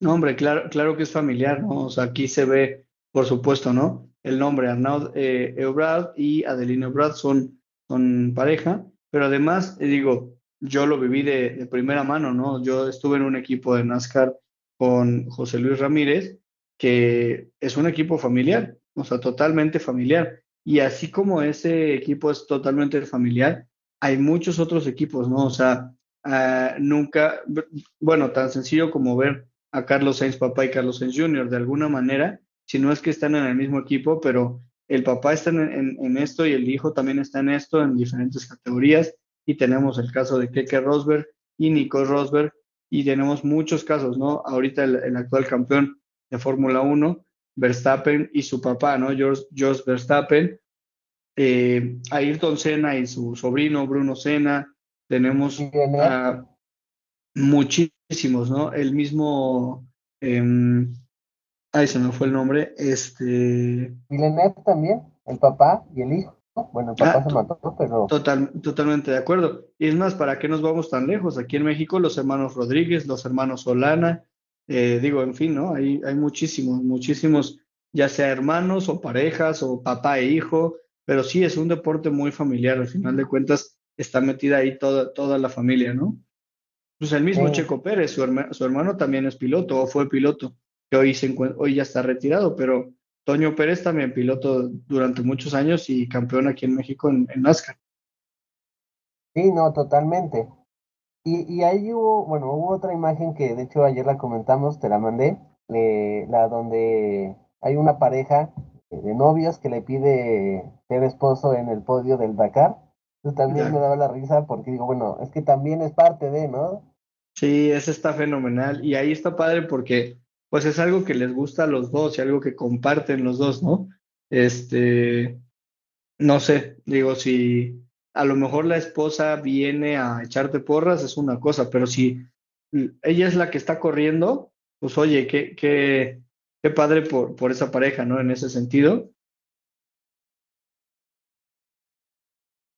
No, hombre, claro, claro que es familiar, ¿no? O sea, aquí se ve, por supuesto, ¿no? El nombre Arnaud eh, y Adeline Eubrard son, son pareja, pero además, eh, digo, yo lo viví de, de primera mano, ¿no? Yo estuve en un equipo de NASCAR con José Luis Ramírez que es un equipo familiar, o sea, totalmente familiar. Y así como ese equipo es totalmente familiar, hay muchos otros equipos, ¿no? O sea, ah, nunca, bueno, tan sencillo como ver a Carlos Sainz papá y Carlos Sainz Jr. de alguna manera, si no es que están en el mismo equipo, pero el papá está en, en, esto y el hijo también está en esto en diferentes categorías. Y tenemos el caso de Keke Rosberg y Nico Rosberg, y tenemos muchos casos, ¿no? Ahorita el actual campeón de Fórmula 1, Verstappen y su papá, ¿no? George, George Verstappen, eh, Ayrton Senna y su sobrino Bruno Senna, tenemos muchísimos, ¿no? El mismo, eh, ahí se me fue el nombre, este... Villeneuve también, el papá y el hijo. Bueno, el papá ah, se mató, pero... Total, totalmente de acuerdo. Y es más, ¿para qué nos vamos tan lejos? Aquí en México, los hermanos Rodríguez, los hermanos Solana, eh, digo, en fin, ¿no? Hay, hay muchísimos, muchísimos, ya sea hermanos o parejas o papá e hijo, pero sí es un deporte muy familiar, al final de cuentas está metida ahí toda, toda la familia, ¿no? Pues el mismo Checo Pérez, su, su, hermano también es piloto o fue piloto, que hoy, se hoy ya está retirado, pero Toño Pérez también piloto durante muchos años y campeón aquí en México en, en NASCAR. Sí, no, totalmente. Y, ahí hubo, bueno, hubo otra imagen que de hecho ayer la comentamos, te la mandé, eh, la donde hay una pareja de novios que le pide ser esposo en el podio del Dakar. También me daba la risa porque digo, bueno, es que también es parte de, ¿no? Sí, eso está fenomenal. Y ahí está padre porque pues es algo que les gusta a los dos y algo que comparten los dos, ¿no? Este, no sé, digo, si a lo mejor la esposa viene a echarte porras, es una cosa, pero si ella es la que está corriendo, pues oye, qué, qué, qué padre por, por esa pareja, ¿no? En ese sentido.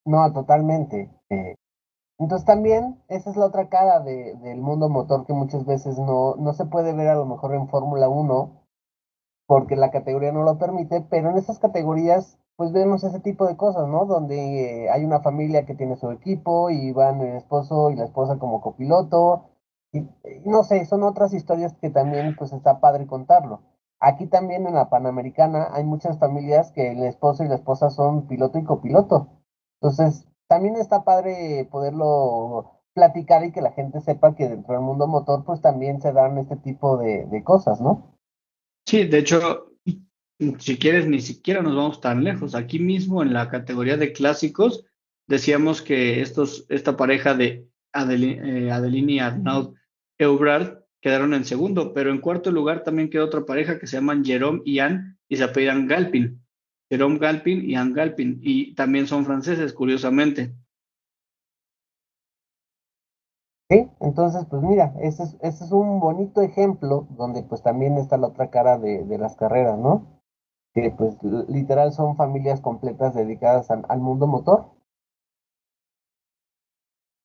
No, totalmente. Eh, entonces también esa es la otra cara de, del mundo motor que muchas veces no, no se puede ver a lo mejor en Fórmula 1 porque la categoría no lo permite, pero en esas categorías pues vemos ese tipo de cosas, ¿no? Donde eh, hay una familia que tiene su equipo y van el esposo y la esposa como copiloto. Y, no sé, son otras historias que también pues está padre contarlo. Aquí también en la Panamericana hay muchas familias que el esposo y la esposa son piloto y copiloto. Entonces, también está padre poderlo platicar y que la gente sepa que dentro del mundo motor pues también se dan este tipo de, cosas, ¿no? Sí, de hecho, si quieres, ni siquiera nos vamos tan lejos. Aquí mismo en la categoría de clásicos, decíamos que estos, esta pareja de eh, Adeline y Arnaud Eubrard quedaron en segundo, pero en cuarto lugar también quedó otra pareja que se llaman Jerome y Anne y se apellidan Galpin. Jerome Galpin y Anne Galpin, y también son franceses, curiosamente. Sí, entonces, pues mira, ese es, ese es un bonito ejemplo donde pues también está la otra cara de, de las carreras, ¿no? que pues literal son familias completas dedicadas al, mundo motor.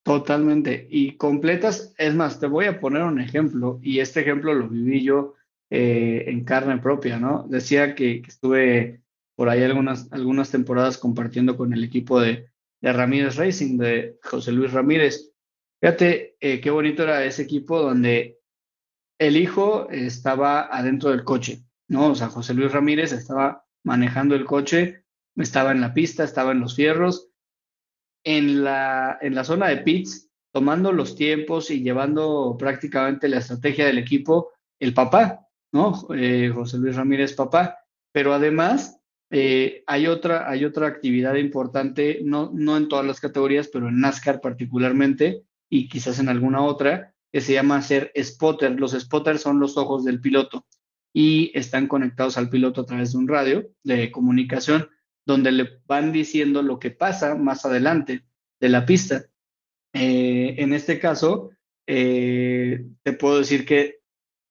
Totalmente. Y completas, es más, te voy a poner un ejemplo, y este ejemplo lo viví yo eh, en carne propia, ¿no? Decía que, estuve por ahí algunas, algunas temporadas compartiendo con el equipo de, de Ramírez Racing, de José Luis Ramírez. Fíjate eh, qué bonito era ese equipo donde el hijo estaba adentro del coche, ¿no? O sea, José Luis Ramírez estaba manejando el coche, estaba en la pista, estaba en los fierros, en la, en la zona de pits, tomando los tiempos y llevando prácticamente la estrategia del equipo, el papá, ¿no? Eh, José Luis Ramírez, papá. Pero además, eh, hay, otra, actividad importante, no, no en todas las categorías, pero en NASCAR particularmente, y quizás en alguna otra, que se llama ser spotter. Los spotters son los ojos del piloto y están conectados al piloto a través de un radio de comunicación donde le van diciendo lo que pasa más adelante de la pista. Eh, en este caso, eh, te puedo decir que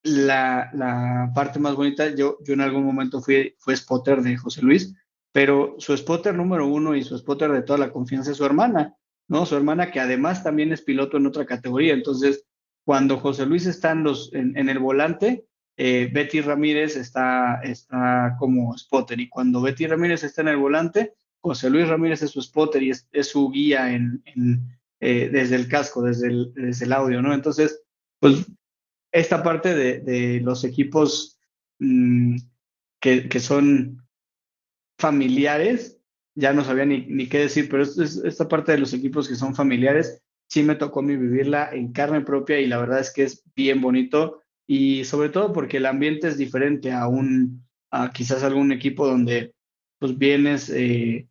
la, la, parte más bonita, yo, yo en algún momento fui, fue spotter de José Luis, pero su spotter número uno y su spotter de toda la confianza es su hermana, ¿no? Su hermana que además también es piloto en otra categoría. Entonces, cuando José Luis está en, el volante, eh, Betty Ramírez está, está como spotter y cuando Betty Ramírez está en el volante, José Luis Ramírez es su spotter y es, su guía eh, desde el casco, desde el, desde el audio, ¿no? Entonces, pues esta parte de, los equipos mm, que, son familiares, ya no sabía ni, qué decir, pero esta parte de los equipos que son familiares, sí me tocó mí vivirla en carne propia y la verdad es que es bien bonito y sobre todo porque el ambiente es diferente a un, a quizás algún equipo donde pues vienes eh,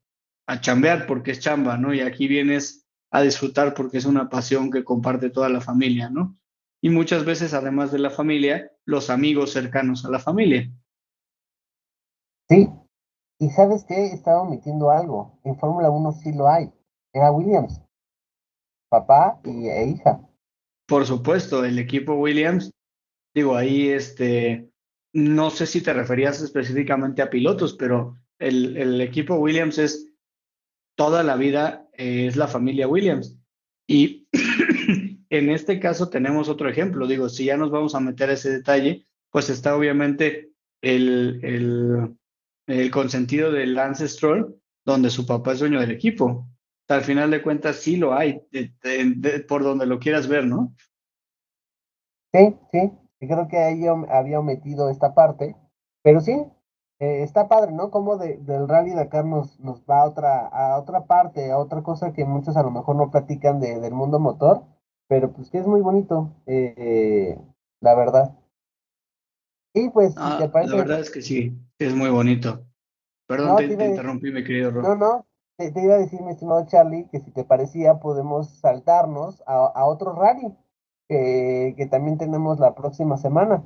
a chambear porque es chamba, ¿no? Y aquí vienes a disfrutar porque es una pasión que comparte toda la familia, ¿no? Y muchas veces, además de la familia, los amigos cercanos a la familia. Sí, y sabes que estaba omitiendo algo. En Fórmula 1 sí lo hay. Era Williams, papá y, e hija. Por supuesto, el equipo Williams Digo, ahí este, no sé si te referías específicamente a pilotos, pero el, el equipo Williams es toda la vida, eh, es la familia Williams. Y en este caso tenemos otro ejemplo. Digo, si ya nos vamos a meter a ese detalle, pues está obviamente el, el, el consentido de Lance Stroll, donde su papá es dueño del equipo. Al final de cuentas, sí lo hay, por donde lo quieras ver, ¿no? Sí, sí, creo que ahí había omitido esta parte, pero sí, eh, está padre, ¿no? Como del Rally Dakar nos, nos va a otra, a otra parte, a otra cosa que muchos a lo mejor no platican de, del mundo motor, pero pues que es muy bonito, eh, la verdad. Y pues, ah, te parece... La verdad es que sí, es muy bonito. Perdón, te, interrumpí, mi querido Rob. No, no, te, iba a decir, mi estimado Charlie, que si te parecía, podemos saltarnos a, a otro rally que, también tenemos la próxima semana.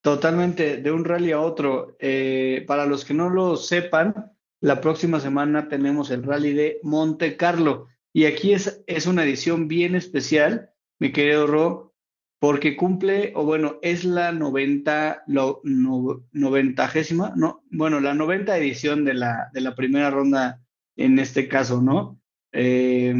Totalmente, de un rally a otro. Eh, para los que no lo sepan, la próxima semana tenemos el rally de Monte Carlo. Y aquí es, es una edición bien especial, mi querido Ro, porque cumple, o bueno, es la 90, lo, no, noventagésima, no, bueno, la 90 edición de la, de la primera ronda en este caso, ¿no? Eh,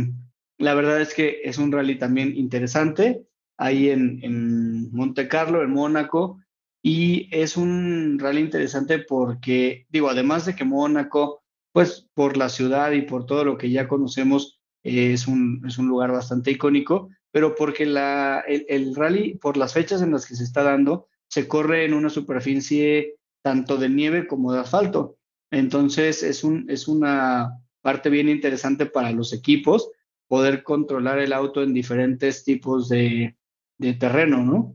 la verdad es que es un rally también interesante ahí en, en Monte Carlo, en Mónaco, Y es un rally interesante porque, digo, además de que Mónaco, pues por la ciudad y por todo lo que ya conocemos, es, un, es un lugar bastante icónico, pero porque la, el, rally, por las fechas en las que se está dando, se corre en una superficie tanto de nieve como de asfalto. Entonces es, un, es una parte bien interesante para los equipos poder controlar el auto en diferentes tipos de, de terreno, ¿no?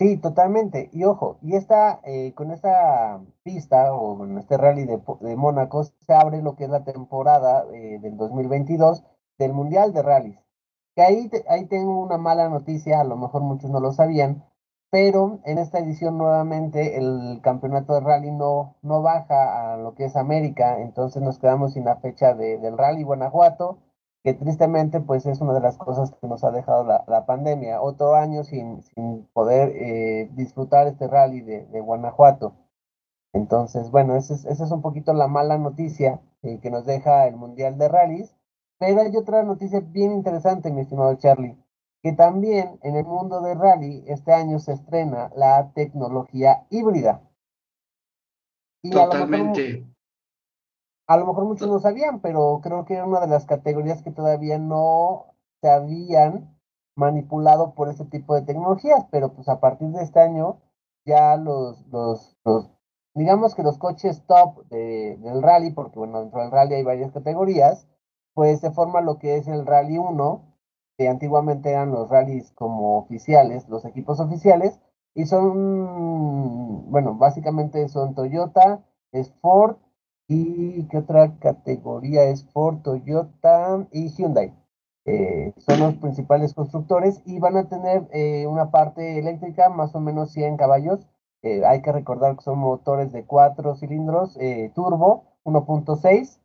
Sí, totalmente. Y ojo, y esta, eh, con esta pista o con este rally de, de, Mónaco se abre lo que es la temporada eh, del 2022 del Mundial de Rallys. Que ahí, ahí tengo una mala noticia, a lo mejor muchos no lo sabían, pero en esta edición nuevamente el campeonato de rally no, no baja a lo que es América, entonces nos quedamos sin la fecha de, del rally Guanajuato que tristemente pues es una de las cosas que nos ha dejado la, pandemia. Otro año sin, sin poder eh, disfrutar este rally de, de, Guanajuato. Entonces, bueno, esa es, esa es un poquito la mala noticia eh, que nos deja el Mundial de Rallys. Pero hay otra noticia bien interesante, mi estimado Charlie, que también en el mundo de rally este año se estrena la tecnología híbrida. Totalmente a lo mejor muchos no sabían, pero creo que era una de las categorías que todavía no se habían manipulado por ese tipo de tecnologías, pero pues a partir de este año ya los, los, digamos que los coches top del rally, porque bueno, dentro del rally hay varias categorías, pues se forma lo que es el Rally 1, que antiguamente eran los rallies como oficiales, los equipos oficiales, y son, bueno, básicamente son Toyota, es Ford, ¿Y qué otra categoría es Ford, Toyota y Hyundai? Eh, son los principales constructores y van a tener eh, una parte eléctrica, más o menos 100 caballos. Eh, hay que recordar que son motores de 4 cilindros, turbo, 1.6,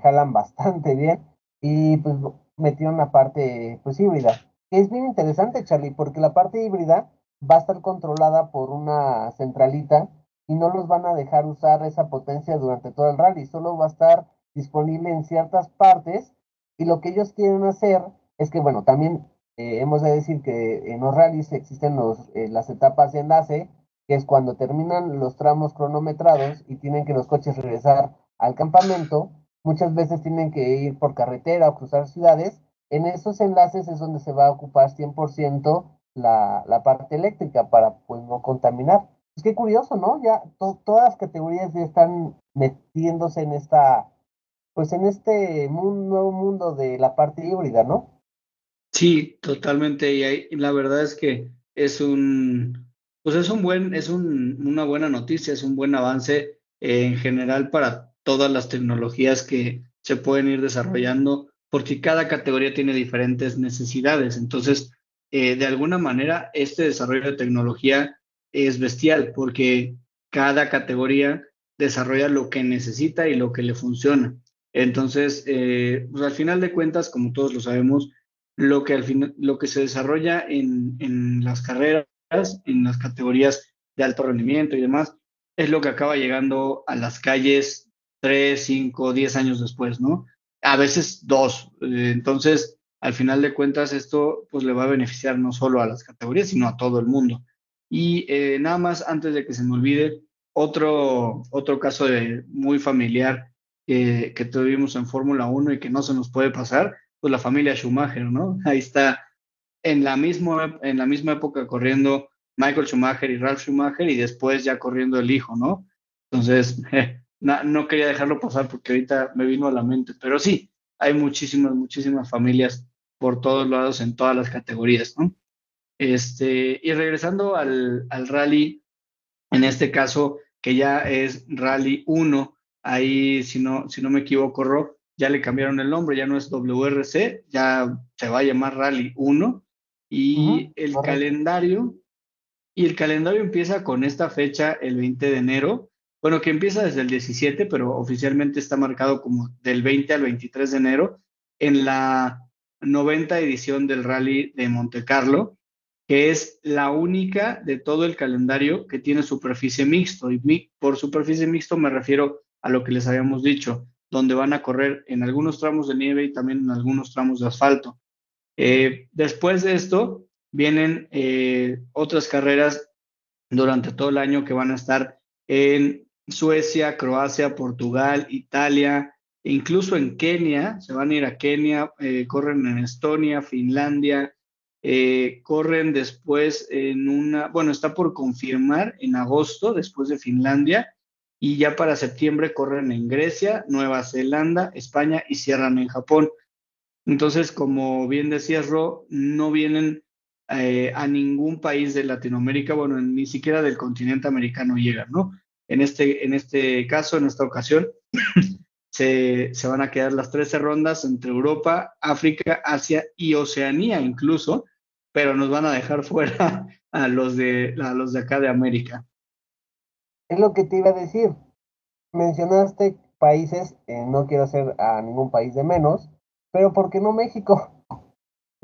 jalan bastante bien y pues metieron una parte pues híbrida. Es bien interesante, Charlie, porque la parte híbrida va a estar controlada por una centralita y no los van a dejar usar esa potencia durante todo el rally, solo va a estar disponible en ciertas partes y lo que ellos quieren hacer es que, bueno, también eh, hemos de decir que en los rallies existen los, eh, las etapas de enlace, que es cuando terminan los tramos cronometrados y tienen que los coches regresar al campamento, muchas veces tienen que ir por carretera o cruzar ciudades, en esos enlaces es donde se va a ocupar 100% la, la parte eléctrica para pues no contaminar. Es que curioso, ¿no? Ya todas las categorías ya están metiéndose en esta, pues en este nuevo mundo de la parte híbrida, ¿no? Sí, totalmente. Y, la verdad es que es un, pues es un buen, es un, una buena noticia, es un buen avance en general para todas las tecnologías que se pueden ir desarrollando, porque cada categoría tiene diferentes necesidades. Entonces, eh, de alguna manera, este desarrollo de tecnología es bestial porque cada categoría desarrolla lo que necesita y lo que le funciona. Entonces, eh, pues al final de cuentas, como todos lo sabemos, lo que, al fin, lo que se desarrolla en, en las carreras, en las categorías de alto rendimiento y demás, es lo que acaba llegando a las calles tres, cinco, diez años después, ¿no? A veces dos. Entonces, al final de cuentas, esto pues le va a beneficiar no solo a las categorías, sino a todo el mundo. Y eh, nada más, antes de que se me olvide, otro, otro caso de, muy familiar que, que tuvimos en Fórmula 1 y que no se nos puede pasar, pues la familia Schumacher, ¿no? Ahí está en la, misma, en la misma época corriendo Michael Schumacher y Ralph Schumacher y después ya corriendo el hijo, ¿no? Entonces, no, no quería dejarlo pasar porque ahorita me vino a la mente, pero sí, hay muchísimas, muchísimas familias por todos lados en todas las categorías, ¿no? Este, y regresando al, al rally, en este caso, que ya es Rally 1, ahí, si no, si no me equivoco, Rob, ya le cambiaron el nombre, ya no es WRC, ya se va a llamar Rally 1. Y el calendario, y el calendario empieza con esta fecha, el 20 de enero. Bueno, que empieza desde el 17, pero oficialmente está marcado como del 20 al 23 de enero en la 90 edición del Rally de Monte Carlo que es la única de todo el calendario que tiene superficie mixto. Y por superficie mixto me refiero a lo que les habíamos dicho, donde van a correr en algunos tramos de nieve y también en algunos tramos de asfalto. Eh, después de esto vienen eh, otras carreras durante todo el año que van a estar en Suecia, Croacia, Portugal, Italia, e incluso en Kenia, se van a ir a Kenia, eh, corren en Estonia, Finlandia, eh, corren después en una, bueno, está por confirmar en agosto, después de Finlandia, y ya para septiembre corren en Grecia, Nueva Zelanda, España y cierran en Japón. Entonces, como bien decías, Ro, no vienen eh, a ningún país de Latinoamérica, bueno, ni siquiera del continente americano llegan, ¿no? En este, en este caso, en esta ocasión, se, se, van a quedar las 13 rondas entre Europa, África, Asia y Oceanía incluso, pero nos van a dejar fuera a los de, a los de acá de América. Es lo que te iba a decir. Mencionaste países, eh, no quiero hacer a ningún país de menos, pero ¿por qué no México?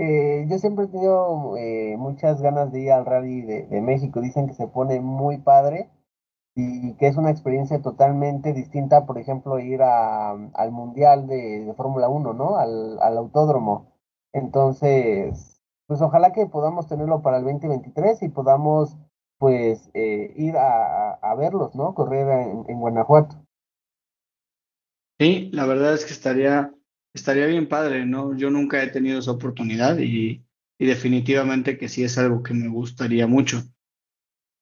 Eh, yo siempre he tenido eh, muchas ganas de ir al rally de, de México. Dicen que se pone muy padre y que es una experiencia totalmente distinta, por ejemplo, ir a, al Mundial de, Fórmula 1, ¿no? Al, al, autódromo. Entonces, pues ojalá que podamos tenerlo para el 2023 y podamos, pues, eh, ir a, a, verlos, ¿no? Correr en, en, Guanajuato. Sí, la verdad es que estaría, estaría bien padre, ¿no? Yo nunca he tenido esa oportunidad y, y definitivamente que sí es algo que me gustaría mucho.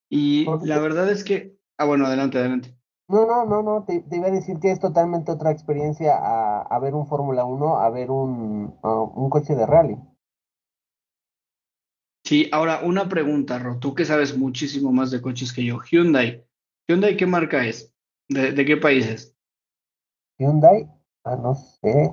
Y la verdad es que Ah, bueno, adelante, adelante. No, no, no, no, te, iba a decir que es totalmente otra experiencia a, a ver un Fórmula 1, a ver un, un coche de rally. Sí, ahora una pregunta, Ro, tú que sabes muchísimo más de coches que yo. Hyundai, ¿Hyundai qué marca es? ¿De, de qué país es? Hyundai, ah, no sé,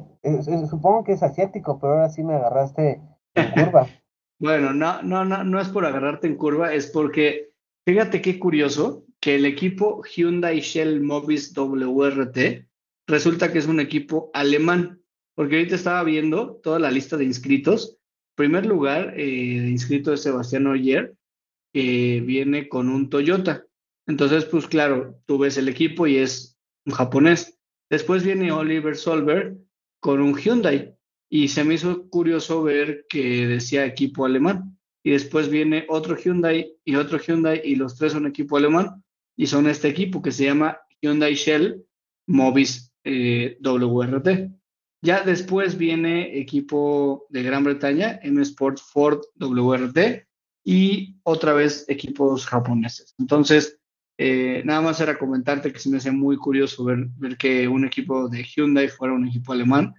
supongo que es asiático, pero ahora sí me agarraste en curva. bueno, no, no, no, no es por agarrarte en curva, es porque, fíjate qué curioso, que el equipo Hyundai Shell Mobis WRT resulta que es un equipo alemán, porque ahorita estaba viendo toda la lista de inscritos. Primer lugar, eh, inscrito de Sebastián Oyer, que viene con un Toyota. Entonces, pues claro, tú ves el equipo y es un japonés. Después viene Oliver Solberg con un Hyundai y se me hizo curioso ver que decía equipo alemán. Y después viene otro Hyundai y otro Hyundai y los tres son equipo alemán y son este equipo que se llama Hyundai Shell Mobis eh, WRT. Ya después viene equipo de Gran Bretaña, M Sport Ford WRT y otra vez equipos japoneses. Entonces, eh, nada más era comentarte que se me hace muy curioso ver, que un equipo de Hyundai fuera un equipo alemán,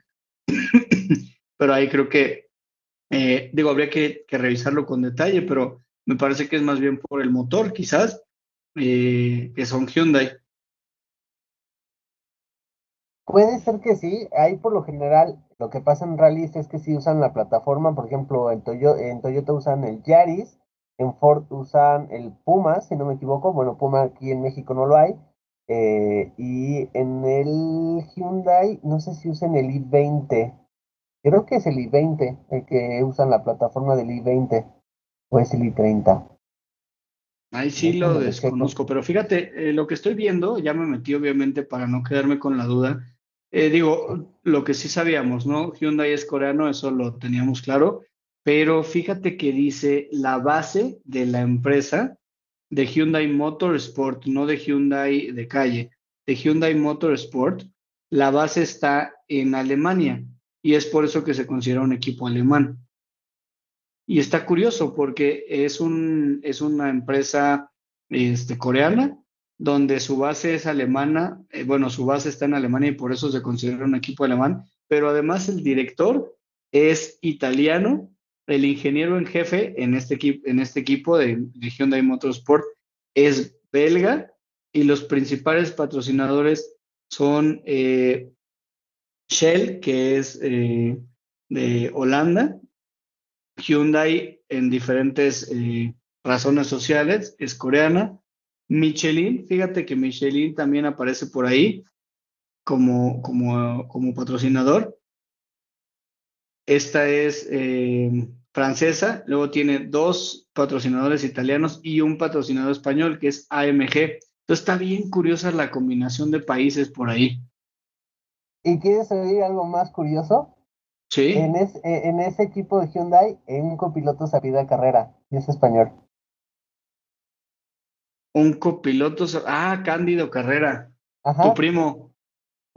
pero ahí creo que, eh, digo, habría que, que revisarlo con detalle, pero me parece que es más bien por el motor, quizás, eh, que son Hyundai. Puede ser que sí, ahí por lo general lo que pasa en rallies es que si usan la plataforma, por ejemplo, en Toyota, en Toyota usan el Yaris, en Ford usan el Puma, si no me equivoco, bueno, Puma aquí en México no lo hay, eh, y en el Hyundai, no sé si usan el i20, creo que es el i20 el que usan la plataforma del i20, o es el i30. Ahí sí lo desconozco, pero fíjate, eh, lo que estoy viendo, ya me metí obviamente para no quedarme con la duda. Eh, digo, lo que sí sabíamos, ¿no? Hyundai es coreano, eso lo teníamos claro, pero fíjate que dice la base de la empresa de Hyundai Motorsport, no de Hyundai de calle, de Hyundai Motorsport, la base está en Alemania y es por eso que se considera un equipo alemán. Y está curioso porque es, un, es una empresa este, coreana donde su base es alemana, eh, bueno, su base está en Alemania y por eso se considera un equipo alemán, pero además el director es italiano, el ingeniero en jefe en este, en este equipo de, de Hyundai Motorsport es belga y los principales patrocinadores son eh, Shell, que es eh, de Holanda, Hyundai en diferentes razones sociales, es coreana. Michelin, fíjate que Michelin también aparece por ahí como, como, como patrocinador. Esta es eh, francesa, luego tiene dos patrocinadores italianos y un patrocinador español que es AMG. Entonces está bien curiosa la combinación de países por ahí. ¿Y quieres oír algo más curioso? En, e, en ese equipo de Hyundai, un copiloto sabía carrera, y es español. Un copiloto. Ah, Cándido Carrera. Ajá. Tu primo.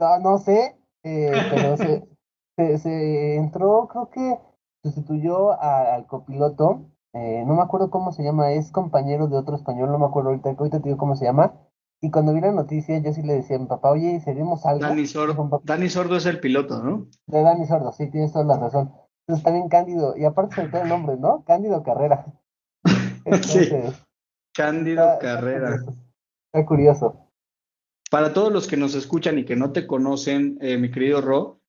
No, no sé, eh, pero se, se, se entró, creo que sustituyó a- al copiloto. eh, no me acuerdo cómo se llama, es compañero de otro español, no me acuerdo ahorita, ahorita te digo cómo se llama. Y cuando vi la noticia, yo sí le decía a mi papá, oye, ¿seremos algo? Dani Sordo. Dani Sordo es el piloto, ¿no? De Dani Sordo, sí, tienes toda la razón. Entonces también Cándido, y aparte se todo el nombre, ¿no? Cándido Carrera. Entonces, Cándido está Carrera. curioso. Está curioso. Para todos los que nos escuchan y que no te conocen, eh, mi querido Ro,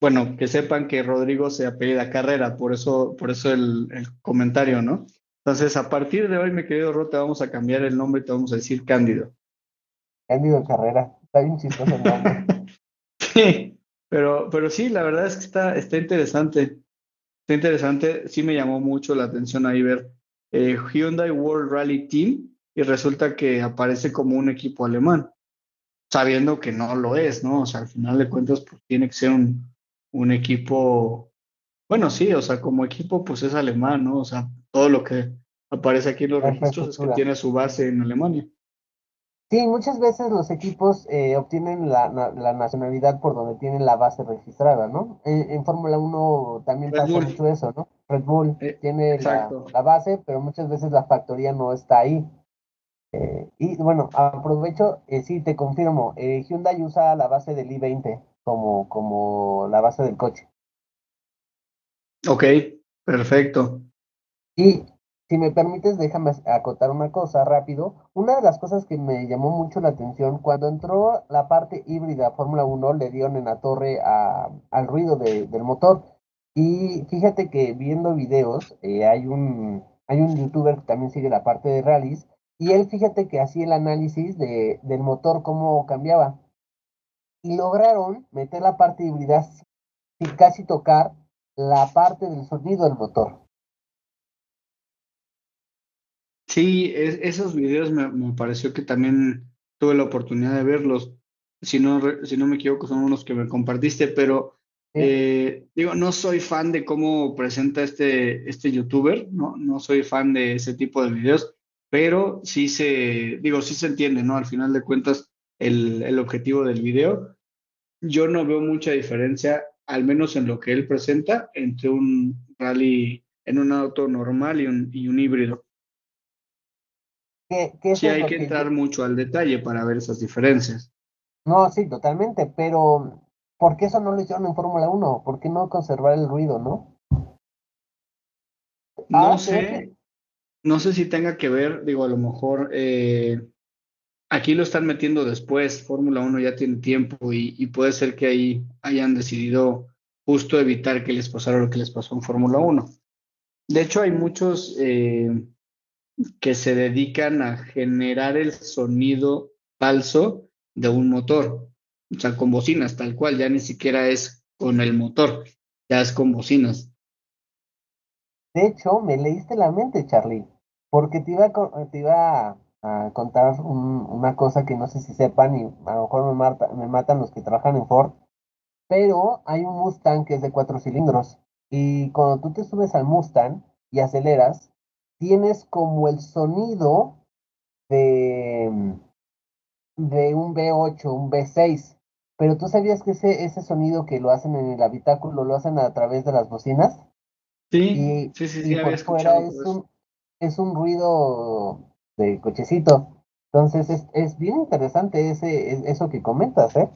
bueno, que sepan que Rodrigo se apellida Carrera, por eso, por eso el, el comentario, ¿no? Entonces, a partir de hoy, mi querido Ro, te vamos a cambiar el nombre y te vamos a decir Cándido. Cándido Carrera. Está bien chistoso el nombre. Sí, pero, pero sí, la verdad es que está, está interesante. Está interesante. Sí me llamó mucho la atención ahí ver eh, Hyundai World Rally Team y resulta que aparece como un equipo alemán, sabiendo que no lo es, ¿no? O sea, al final de cuentas, pues tiene que ser un, un equipo, bueno, sí, o sea, como equipo, pues es alemán, ¿no? O sea, todo lo que aparece aquí en los registros es que tiene su base en Alemania. Sí, muchas veces los equipos eh, obtienen la, la nacionalidad por donde tienen la base registrada, ¿no? En, en Fórmula 1 también Red pasa Bull. mucho eso, ¿no? Red Bull Eh, tiene la, base, pero muchas veces la factoría no está ahí. Eh, y bueno, aprovecho, eh, sí, te confirmo, Hyundai usa la base del i20 como, como la base del coche. Ok, perfecto. Y si me permites, déjame acotar una cosa rápido. Una de las cosas que me llamó mucho la atención, cuando entró la parte híbrida Fórmula 1, le dieron en la torre al ruido de- del motor. Y fíjate que viendo videos, eh, hay un, hay un youtuber que también sigue la parte de rallies, y él fíjate que hacía el análisis de, del motor, cómo cambiaba. Y lograron meter la parte híbrida sin casi tocar la parte del sonido del motor. Sí, es- esos videos me, me pareció que también tuve la oportunidad de verlos. Si no, si no me equivoco, son unos que me compartiste, pero eh, digo, no soy fan de cómo presenta este, este youtuber, ¿no? No soy fan de ese tipo de videos, pero sí se, digo, sí se entiende, ¿no? Al final de cuentas, el, el objetivo del video. Yo no veo mucha diferencia, al menos en lo que él presenta, entre un rally en un auto normal y un, y un híbrido. Que, que Sí, hay que que entrar yo- mucho al detalle para ver esas diferencias. No, sí, totalmente, pero ¿por qué eso no lo hicieron en Fórmula 1? ¿Por qué no conservar el ruido, no? No Ah, sé, no sé si tenga que ver, digo, a lo mejor eh, aquí lo están metiendo después, Fórmula 1 ya tiene tiempo y, y puede ser que ahí hayan decidido justo evitar que les pasara lo que les pasó en Fórmula 1. De hecho, hay muchos eh, que se dedican a generar el sonido falso de un motor, o sea, con bocinas, tal cual, ya ni siquiera es con el motor, ya es con bocinas. De hecho, me leíste la mente, Charlie, porque te iba a, contar un- una cosa que no sé si sepan y a lo mejor me, me matan los que trabajan en Ford, pero hay un Mustang que es de cuatro cilindros y cuando tú te subes al Mustang y aceleras, tienes como el sonido de, de un V8, un V6, pero tú sabías que ese, ese sonido que lo hacen en el habitáculo lo hacen a través de las bocinas Sí, y, sí, sí, por fuera es un, es un ruido de cochecito. Entonces es, es bien interesante ese, es- eso que comentas, ¿eh?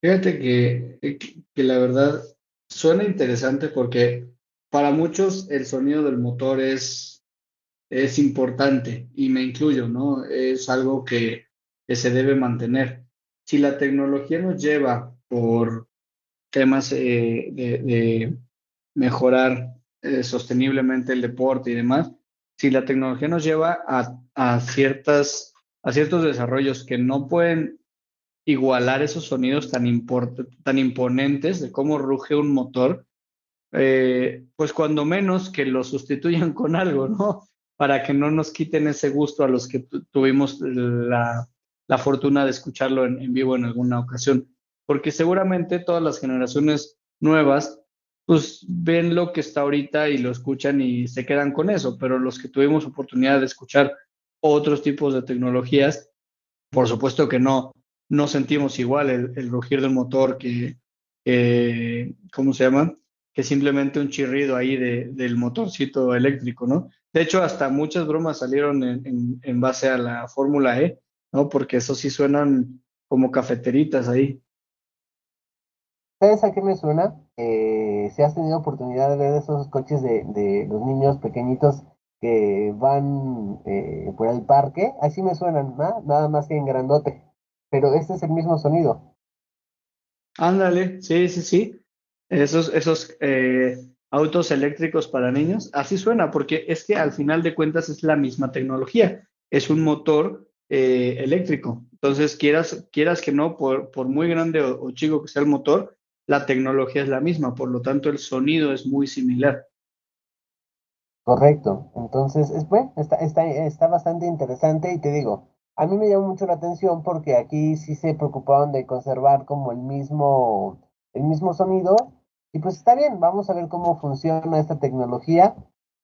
Fíjate que, que que la verdad suena interesante porque para muchos el sonido del motor es, es importante y me incluyo, ¿no? Es algo que, que se debe mantener. Si la tecnología nos lleva por temas eh, de, mejorar eh, sosteniblemente el deporte y demás, si la tecnología nos lleva a, a ciertas, a ciertos desarrollos que no pueden igualar esos sonidos tan, tan imponentes de cómo ruge un motor, eh, pues cuando menos que lo sustituyan con algo, ¿no? Para que no nos quiten ese gusto a los que tu- tuvimos la, la fortuna de escucharlo en, en vivo en alguna ocasión. Porque seguramente todas las generaciones nuevas pues ven lo que está ahorita y lo escuchan y se quedan con eso, pero los que tuvimos oportunidad de escuchar otros tipos de tecnologías, por supuesto que no, no sentimos igual el, rugir del motor que, ¿cómo se llama? Que simplemente un chirrido ahí de, del motorcito eléctrico, ¿no? De hecho, hasta muchas bromas salieron en, en base a la Fórmula E, ¿no? Porque eso sí suenan como cafeteritas ahí. ¿Sabes a qué me suena? Eh, si has tenido oportunidad de ver esos coches de, los niños pequeñitos que van eh, por el parque, así me suenan, ¿no? nada más que en grandote, pero este es el mismo sonido. Ándale, sí, sí, sí. Esos, esos eh, autos eléctricos para niños, así suena, porque es que al final de cuentas es la misma tecnología, es un motor eléctrico. Entonces, quieras, quieras que no, por, por muy grande o, chico que sea el motor, la tecnología es la misma, por lo tanto el sonido es muy similar. Correcto, entonces es, bueno, está, está, está bastante interesante y te digo, a mí me llamó mucho la atención porque aquí sí se preocupaban de conservar como el mismo, el mismo sonido y pues está bien, vamos a ver cómo funciona esta tecnología.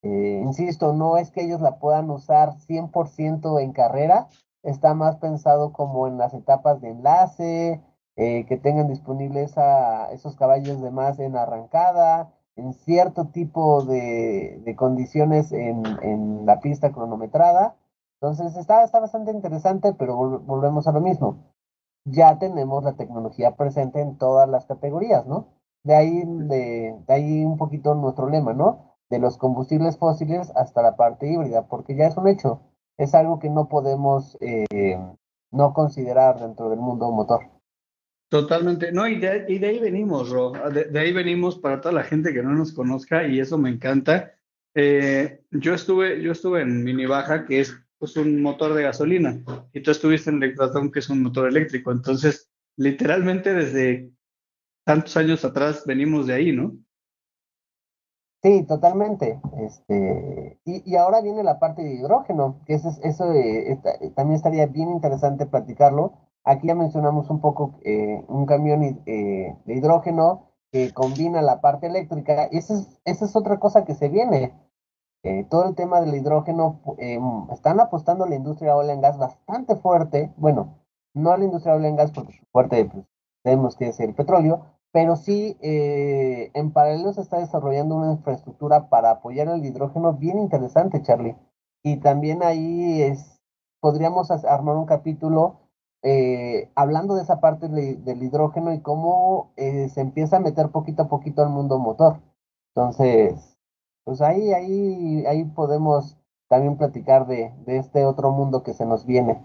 Eh, insisto, no es que ellos la puedan usar 100% en carrera, está más pensado como en las etapas de enlace, eh, que tengan disponibles a esos caballos de más en arrancada, en cierto tipo de, condiciones en, la pista cronometrada. Entonces está, está bastante interesante, pero volvemos a lo mismo. Ya tenemos la tecnología presente en todas las categorías, ¿no? De ahí, de, ahí un poquito nuestro lema, ¿no? De los combustibles fósiles hasta la parte híbrida, porque ya es un hecho. Es algo que no podemos eh, no considerar dentro del mundo motor. Totalmente, no, y de, ahí venimos, Ro, de, ahí venimos para toda la gente que no nos conozca y eso me encanta. Eh, yo estuve, yo estuve en mini baja, que es pues, un motor de gasolina, y tú estuviste en Electratón, que es un motor eléctrico, entonces literalmente desde tantos años atrás venimos de ahí, ¿no? Sí, totalmente. Este, y, y ahora viene la parte de hidrógeno, que eso, eso eh, también estaría bien interesante platicarlo Aquí ya mencionamos un poco eh, un camión eh, de hidrógeno que combina la parte eléctrica. Y esa es, esa es otra cosa que se viene. Eh, todo el tema del hidrógeno, están apostando la industria oil and gas bastante fuerte. Bueno, no a la industria oil and gas porque fuerte pues, tenemos que es el petróleo, pero sí en paralelo se está desarrollando una infraestructura para apoyar el hidrógeno bien interesante, Charlie. Y también ahí es, podríamos armar un capítulo eh, hablando de esa parte del hidrógeno y cómo eh, se empieza a meter poquito a poquito al mundo motor. Entonces, pues ahí, ahí, ahí podemos también platicar de, de este otro mundo que se nos viene.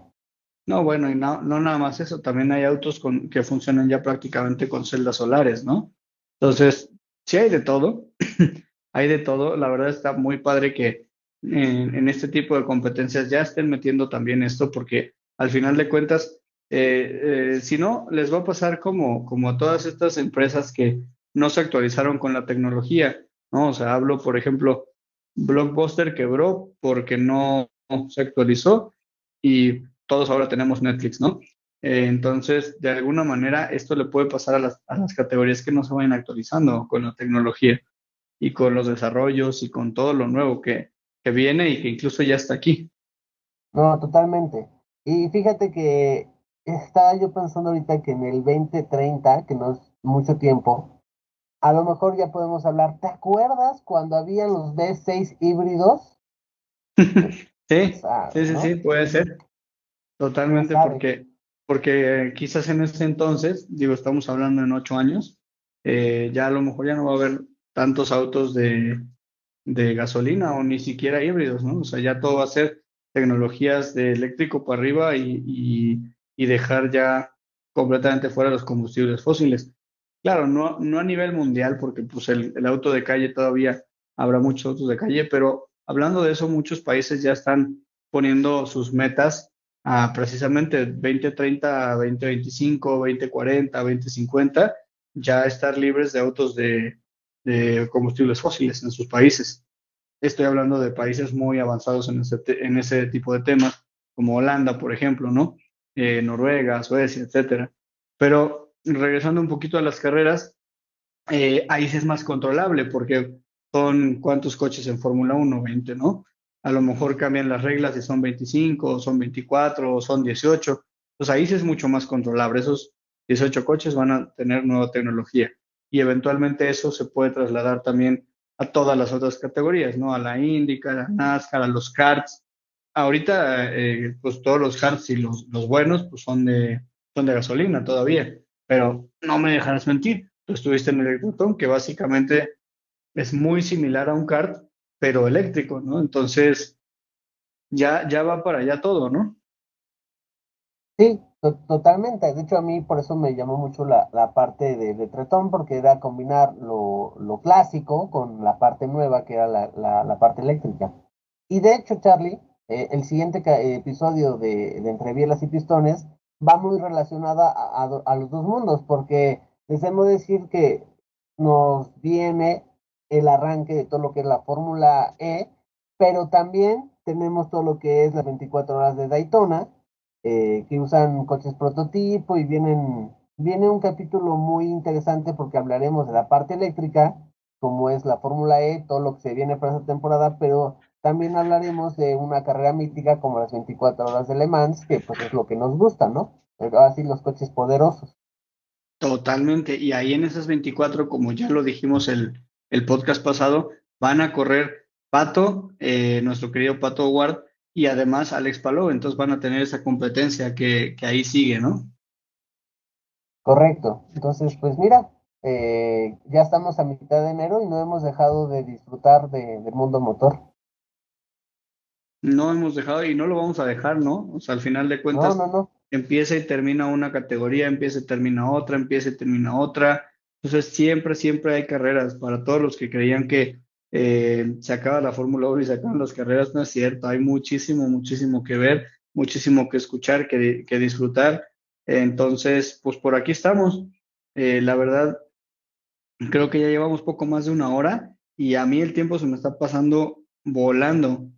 No, bueno, y no, no nada más eso, también hay autos que funcionan ya prácticamente con celdas solares, ¿no? Entonces, sí hay de todo, hay de todo, la verdad está muy padre que en, este tipo de competencias ya estén metiendo también esto, porque al final de cuentas, eh, eh, si no, les va a pasar como, como a todas estas empresas que no se actualizaron con la tecnología, ¿no? O sea, hablo, por ejemplo, Blockbuster quebró porque no se actualizó y todos ahora tenemos Netflix, ¿no? Eh, entonces, de alguna manera, esto le puede pasar a las, a las categorías que no se vayan actualizando con la tecnología y con los desarrollos y con todo lo nuevo que, que viene y que incluso ya está aquí. No, totalmente. Y fíjate que estaba yo pensando ahorita que en el 2030, que no es mucho tiempo, a lo mejor ya podemos hablar. ¿Te acuerdas cuando había los B6 híbridos? sí, sí, sí, sí, puede ser. Totalmente, porque, porque quizás en ese entonces, digo, estamos hablando en ocho años, eh, ya a lo mejor ya no va a haber tantos autos de, de gasolina o ni siquiera híbridos, ¿no? O sea, ya todo va a ser tecnologías de eléctrico para arriba y y dejar ya completamente fuera los combustibles fósiles. Claro, no, no a nivel mundial, porque pues el, el, auto de calle todavía habrá muchos autos de calle, pero hablando de eso, muchos países ya están poniendo sus metas a precisamente 2030, 2025, 2040, 2050, ya estar libres de autos de, combustibles fósiles en sus países. Estoy hablando de países muy avanzados en ese, en ese tipo de temas, como Holanda, por ejemplo, ¿no? eh, Noruega, Suecia, etcétera. Pero regresando un poquito a las carreras, eh, ahí sí es más controlable porque son cuántos coches en Fórmula 1, 20, ¿no? A lo mejor cambian las reglas y son 25, o son 24, o son 18. Pues ahí sí es mucho más controlable. Esos 18 coches van a tener nueva tecnología y eventualmente eso se puede trasladar también a todas las otras categorías, ¿no? A la IndyCar, a la NASCAR, a los karts. Ahorita, eh, pues todos los karts y los, los buenos, pues son de, son de gasolina todavía, pero no me dejarás mentir. Tú estuviste en el Electrotón, que básicamente es muy similar a un kart, pero eléctrico, ¿no? Entonces, ya, ya va para allá todo, ¿no? Sí, totalmente. De hecho, a mí por eso me llamó mucho la, la parte de, de, Tretón, porque era combinar lo, lo, clásico con la parte nueva, que era la, la, parte eléctrica. Y de hecho, Charlie, eh, el siguiente episodio de, de Entre Bielas y Pistones va muy relacionada a, a, los dos mundos, porque debemos decir que nos viene el arranque de todo lo que es la Fórmula E, pero también tenemos todo lo que es las 24 horas de Daytona, eh, que usan coches prototipo y vienen, viene un capítulo muy interesante porque hablaremos de la parte eléctrica, como es la Fórmula E, todo lo que se viene para esta temporada, pero también hablaremos de una carrera mítica como las 24 horas de Le Mans, que pues es lo que nos gusta, ¿no? Pero así los coches poderosos. Totalmente, y ahí en esas 24, como ya lo dijimos el, el podcast pasado, van a correr Pato, eh, nuestro querido Pato Ward, y además Alex Palou, entonces van a tener esa competencia que, que ahí sigue, ¿no? Correcto, entonces pues mira, eh, ya estamos a mitad de enero y no hemos dejado de disfrutar de, del mundo motor. No hemos dejado y no lo vamos a dejar, ¿no? O sea, al final de cuentas, no, no, no. empieza y termina una categoría, empieza y termina otra, empieza y termina otra. Entonces, siempre, siempre hay carreras para todos los que creían que eh, se acaba la Fórmula 1 y se acaban las carreras, no es cierto, hay muchísimo, muchísimo que ver, muchísimo que escuchar, que, que disfrutar. Entonces, pues por aquí estamos. Eh, la verdad, creo que ya llevamos poco más de una hora y a mí el tiempo se me está pasando volando.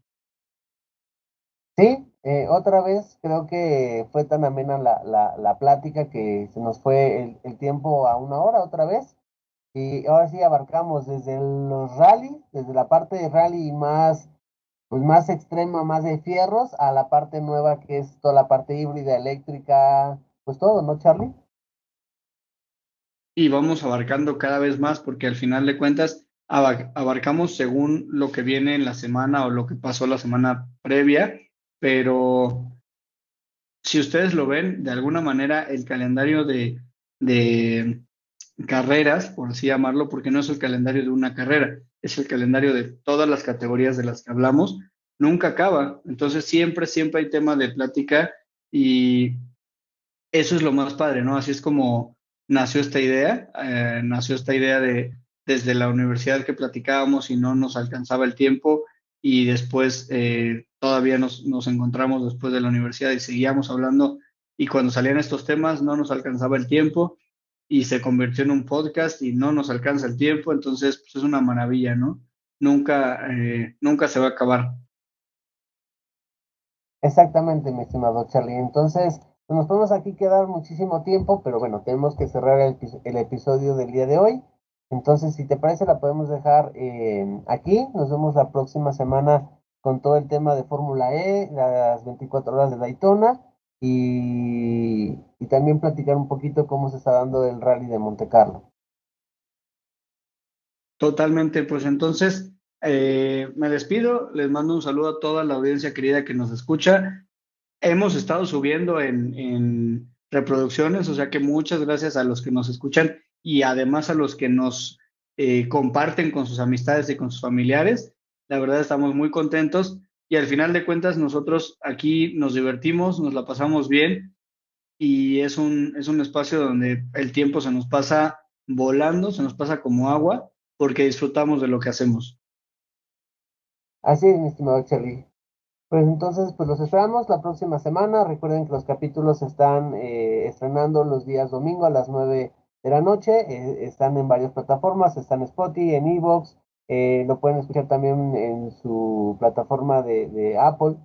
Sí, eh, otra vez creo que fue tan amena la, la, la plática que se nos fue el, el tiempo a una hora otra vez. Y ahora sí abarcamos desde los rally, desde la parte de rally más, pues más extrema, más de fierros, a la parte nueva que es toda la parte híbrida, eléctrica, pues todo, ¿no, Charlie? Y vamos abarcando cada vez más porque al final de cuentas abarcamos según lo que viene en la semana o lo que pasó la semana previa, pero si ustedes lo ven, de alguna manera el calendario de, carreras, por así llamarlo, porque no es el calendario de una carrera, es el calendario de todas las categorías de las que hablamos, nunca acaba. Entonces siempre, siempre hay tema de plática y eso es lo más padre, ¿no? Así es como nació esta idea, eh, nació esta idea de desde la universidad que platicábamos y no nos alcanzaba el tiempo y después eh, todavía nos, nos encontramos después de la universidad y seguíamos hablando y cuando salían estos temas no nos alcanzaba el tiempo y se convirtió en un podcast y no nos alcanza el tiempo, entonces pues es una maravilla, ¿no? Nunca, eh, nunca se va a acabar. Exactamente, mi estimado Charlie. Entonces, nos podemos aquí quedar muchísimo tiempo, pero bueno, tenemos que cerrar el, el episodio del día de hoy. Entonces, si te parece, la podemos dejar eh, aquí. Nos vemos la próxima semana con todo el tema de Fórmula E, las 24 horas de Daytona y, también platicar un poquito cómo se está dando el rally de Monte Carlo. Totalmente, pues entonces eh, me despido, les mando un saludo a toda la audiencia querida que nos escucha. Hemos estado subiendo en, en reproducciones, o sea que muchas gracias a los que nos escuchan y además a los que nos eh, comparten con sus amistades y con sus familiares. La verdad estamos muy contentos y al final de cuentas nosotros aquí nos divertimos, nos la pasamos bien y es un, es un espacio donde el tiempo se nos pasa volando, se nos pasa como agua, porque disfrutamos de lo que hacemos. Así es, mi estimado Charlie. Pues entonces, pues los esperamos la próxima semana. Recuerden que los capítulos están eh, estrenando los días domingo a las 9 de la noche. Eh, están en varias plataformas, están en Spotify, en Evox, eh, lo pueden escuchar también en su plataforma de, Apple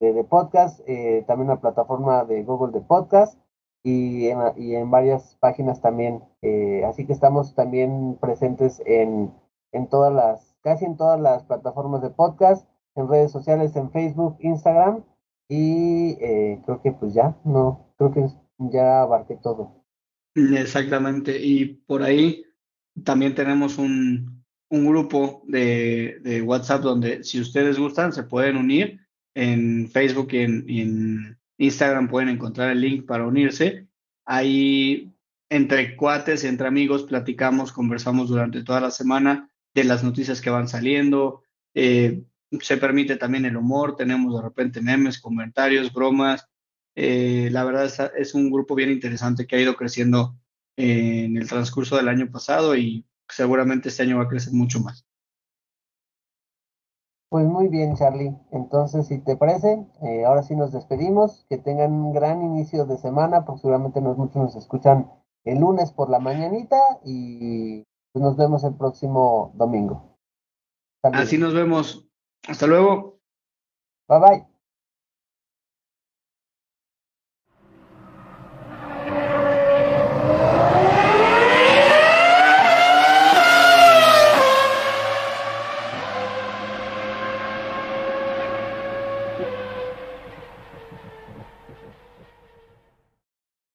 de, podcast, eh, también la plataforma de Google de podcast. y en, y en varias páginas también. Eh, así que estamos también presentes en, en todas las, casi en todas las plataformas de podcast, en redes sociales, en Facebook, Instagram y eh, creo que pues ya, no, creo que ya abarqué todo. Exactamente, y por ahí también tenemos un, un grupo de, de, WhatsApp donde si ustedes gustan se pueden unir. En Facebook y en, Instagram pueden encontrar el link para unirse. Ahí entre cuates, entre amigos, platicamos, conversamos durante toda la semana de las noticias que van saliendo. Eh, se permite también el humor, tenemos de repente memes, comentarios, bromas. Eh, la verdad es, un grupo bien interesante que ha ido creciendo en el transcurso del año pasado y seguramente este año va a crecer mucho más. Pues muy bien, Charlie. Entonces, si te parece, eh, ahora sí nos despedimos. Que tengan un gran inicio de semana, porque seguramente nos, muchos nos escuchan el lunes por la mañanita y pues, nos vemos el próximo domingo. Así nos vemos. Hasta luego. Bye bye.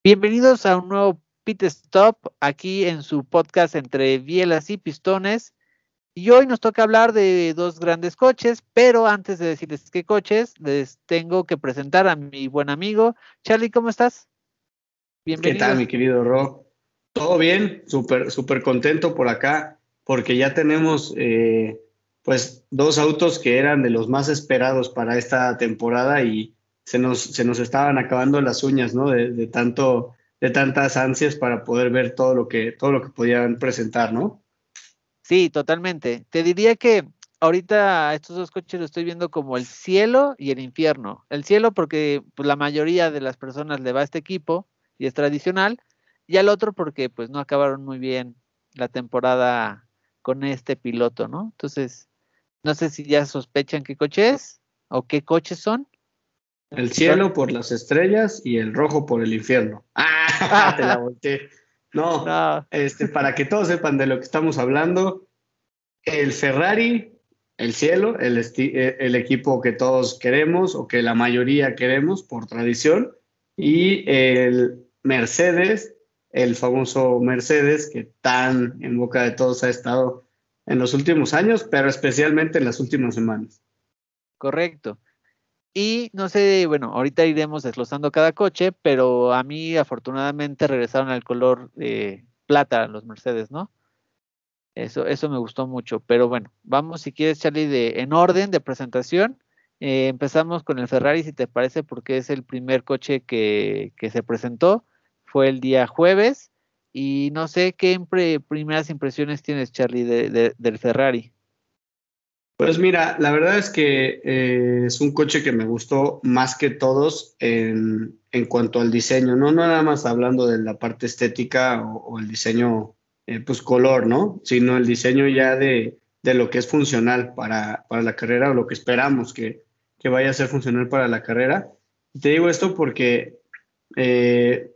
Bienvenidos a un nuevo Pit Stop aquí en su podcast entre bielas y pistones. Y hoy nos toca hablar de dos grandes coches, pero antes de decirles qué coches, les tengo que presentar a mi buen amigo. Charlie, ¿cómo estás? Bienvenido. ¿Qué tal, mi querido Ro? Todo bien, súper, súper contento por acá, porque ya tenemos eh, pues dos autos que eran de los más esperados para esta temporada y se nos, se nos estaban acabando las uñas, ¿no? De, de, tanto, de tantas ansias para poder ver todo lo que, todo lo que podían presentar, ¿no? Sí, totalmente. Te diría que ahorita estos dos coches los estoy viendo como el cielo y el infierno. El cielo porque pues, la mayoría de las personas le va a este equipo y es tradicional, y al otro porque pues no acabaron muy bien la temporada con este piloto, ¿no? Entonces, no sé si ya sospechan qué coche es o qué coches son. El cielo por las estrellas y el rojo por el infierno. Ah, te la volteé. No, no, Este, para que todos sepan de lo que estamos hablando, el Ferrari, el cielo, el, eh, el equipo que todos queremos o que la mayoría queremos por tradición, y el Mercedes, el famoso Mercedes que tan en boca de todos ha estado en los últimos años, pero especialmente en las últimas semanas. Correcto. Y no sé, bueno, ahorita iremos desglosando cada coche, pero a mí afortunadamente regresaron al color plata los Mercedes, ¿no? Eso, eso me gustó mucho. Pero bueno, vamos si quieres, Charlie, de, en orden de presentación. Eh, empezamos con el Ferrari, si te parece, porque es el primer coche que, que se presentó. Fue el día jueves. Y no sé qué primeras impresiones tienes, Charlie, de, de, del Ferrari. Pues mira, la verdad es que eh, es un coche que me gustó más que todos en, en, cuanto al diseño, ¿no? No nada más hablando de la parte estética o, el diseño, eh, pues color, ¿no? Sino el diseño ya de, de lo que es funcional para, para, la carrera o lo que esperamos que, que, vaya a ser funcional para la carrera. Te digo esto porque eh,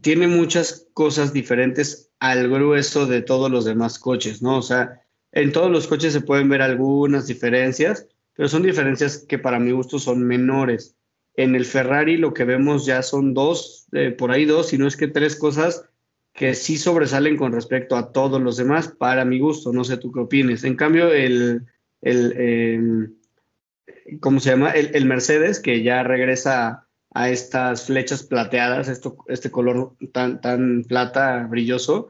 tiene muchas cosas diferentes al grueso de todos los demás coches, ¿no? O sea, en todos los coches se pueden ver algunas diferencias, pero son diferencias que para mi gusto son menores. En el Ferrari lo que vemos ya son dos, eh, por ahí dos, si no es que tres cosas que sí sobresalen con respecto a todos los demás, para mi gusto. No sé tú qué opines. En cambio, el, el eh, ¿cómo se llama? El, Mercedes, que ya regresa a estas flechas plateadas, esto, este color tan, tan plata, brilloso,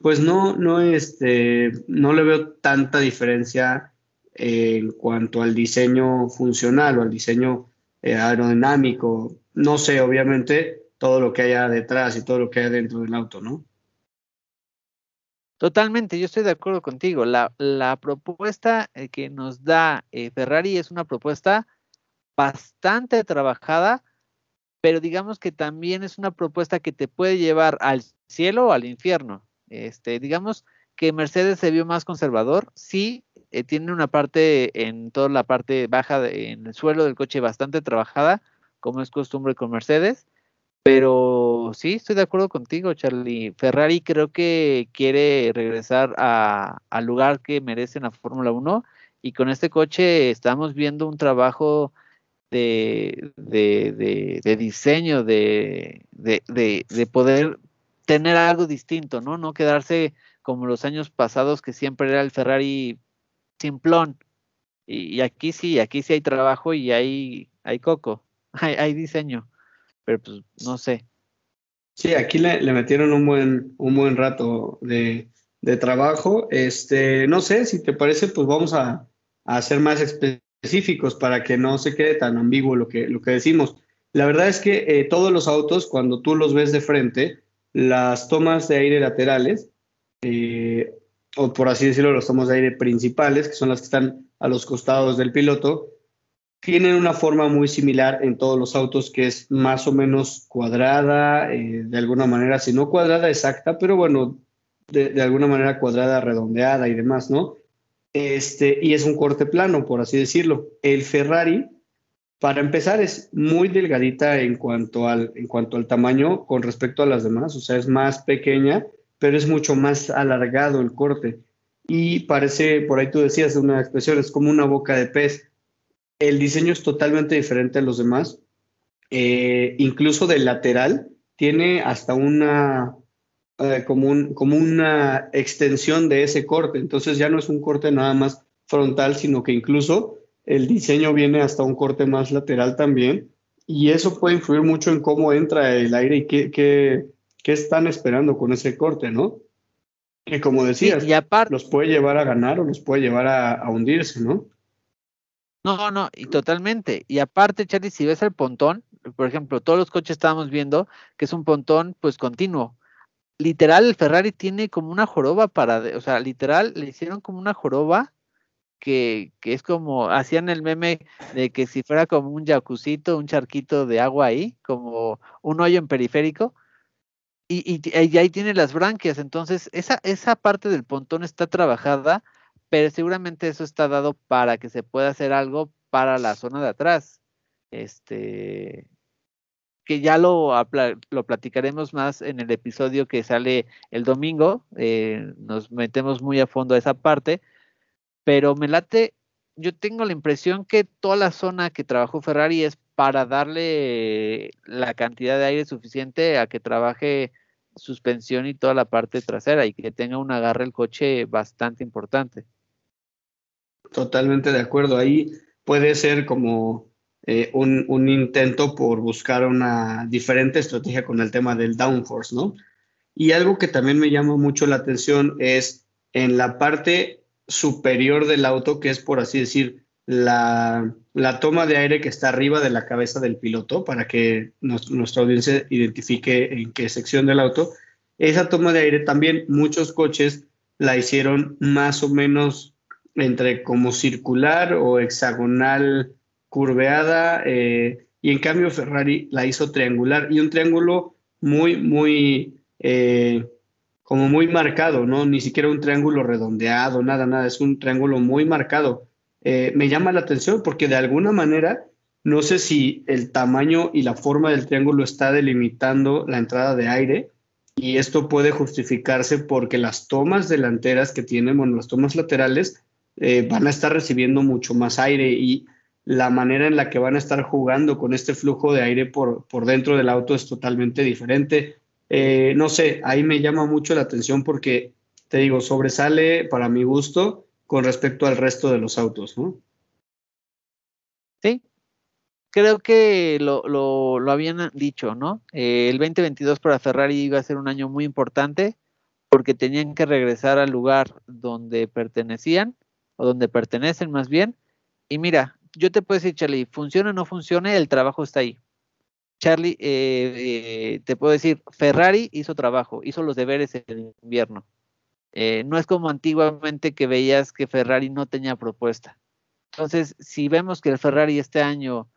pues no, no, este, no le veo tanta diferencia en cuanto al diseño funcional o al diseño eh, aerodinámico. No sé, obviamente, todo lo que haya detrás y todo lo que hay dentro del auto, ¿no? Totalmente, yo estoy de acuerdo contigo. La, la propuesta eh, que nos da eh, Ferrari es una propuesta bastante trabajada, pero digamos que también es una propuesta que te puede llevar al cielo o al infierno. Este, digamos que Mercedes se vio más conservador, sí, eh, tiene una parte en toda la parte baja, en el suelo del coche bastante trabajada, como es costumbre con Mercedes, Pero sí, estoy de acuerdo contigo, Charlie. Ferrari creo que quiere regresar al lugar que merece en la Fórmula 1 y con este coche estamos viendo un trabajo de, de, diseño, de, poder tener algo distinto, ¿no? No quedarse como los años pasados que siempre era el Ferrari simplón. Y, aquí sí, aquí sí hay trabajo y hay, hay coco, hay, hay diseño, pero pues no sé. Sí, aquí le, metieron un buen, un buen rato de, de, trabajo. Este, no sé, si te parece, pues vamos a, a ser más específicos para que no se quede tan ambiguo lo que, lo que decimos. La verdad es que eh, todos los autos, cuando tú los ves de frente, las tomas de aire laterales, eh, o por así decirlo, las tomas de aire principales, que son las que están a los costados del piloto, tienen una forma muy similar en todos los autos, que es más o menos cuadrada, eh, de alguna manera, si no cuadrada exacta, pero bueno, de, de, alguna manera cuadrada, redondeada y demás, ¿no? Este, y es un corte plano, por así decirlo. El Ferrari, para empezar, es muy delgadita en cuanto al, en cuanto al tamaño con respecto a las demás, o sea, es más pequeña, pero es mucho más alargado el corte. Y parece, por ahí tú decías una expresión, es como una boca de pez. El diseño es totalmente diferente a los demás. Eh, incluso del lateral, tiene hasta una, eh, como, un, como una extensión de ese corte. Entonces ya no es un corte nada más frontal, sino que incluso el diseño viene hasta un corte más lateral también. Y eso puede influir mucho en cómo entra el aire y qué, qué, qué están esperando con ese corte, ¿no? Y como decías, y los puede llevar a ganar o los puede llevar a, hundirse, ¿no? No, no, y totalmente. Y aparte, Charlie, si ves el pontón, por ejemplo, todos los coches estábamos viendo que es un pontón pues continuo. Literal, el Ferrari tiene como una joroba para, o sea, literal, le hicieron como una joroba que, es como, hacían el meme de que si fuera como un jacuzito, un charquito de agua ahí, como un hoyo en periférico, y, y, ahí tiene las branquias. Entonces, esa, esa parte del pontón está trabajada, pero seguramente eso está dado para que se pueda hacer algo para la zona de atrás. Este, que ya lo, lo platicaremos más en el episodio que sale el domingo. Eh, nos metemos muy a fondo a esa parte, pero me late. Yo tengo la impresión que toda la zona que trabajó Ferrari es para darle la cantidad de aire suficiente a que trabaje suspensión y toda la parte trasera y que tenga un agarre el coche bastante importante. Totalmente de acuerdo. Ahí puede ser como eh, un, un, intento por buscar una diferente estrategia con el tema del downforce, ¿no? Y algo que también me llama mucho la atención es en la parte superior del auto, que es por así decir la, toma de aire que está arriba de la cabeza del piloto para que nuestra audiencia identifique en qué sección del auto. Esa toma de aire también muchos coches la hicieron más o menos entre como circular o hexagonal curveada eh, y en cambio Ferrari la hizo triangular y un triángulo muy, muy, eh, como muy marcado, ¿no? Ni siquiera un triángulo redondeado, nada, nada, es un triángulo muy marcado. Eh, me llama la atención porque de alguna manera, no sé si el tamaño y la forma del triángulo está delimitando la entrada de aire y esto puede justificarse porque las tomas delanteras que tienen, bueno, las tomas laterales eh, van a estar recibiendo mucho más aire y la manera en la que van a estar jugando con este flujo de aire por, por dentro del auto es totalmente diferente. Eh, no sé, ahí me llama mucho la atención porque, te digo, sobresale para mi gusto con respecto al resto de los autos, ¿no? Sí, creo que lo, lo, habían dicho, ¿no? Eh, el 2022 para Ferrari iba a ser un año muy importante porque tenían que regresar al lugar donde pertenecían, o donde pertenecen más bien. Y mira, yo te puedo decir, Charlie, funcione o no funcione, el trabajo está ahí. Charlie, eh, eh, te puedo decir, Ferrari hizo trabajo, hizo los deberes en invierno. Eh, no es como antiguamente que veías que Ferrari no tenía propuesta. Entonces, si vemos que el Ferrari este año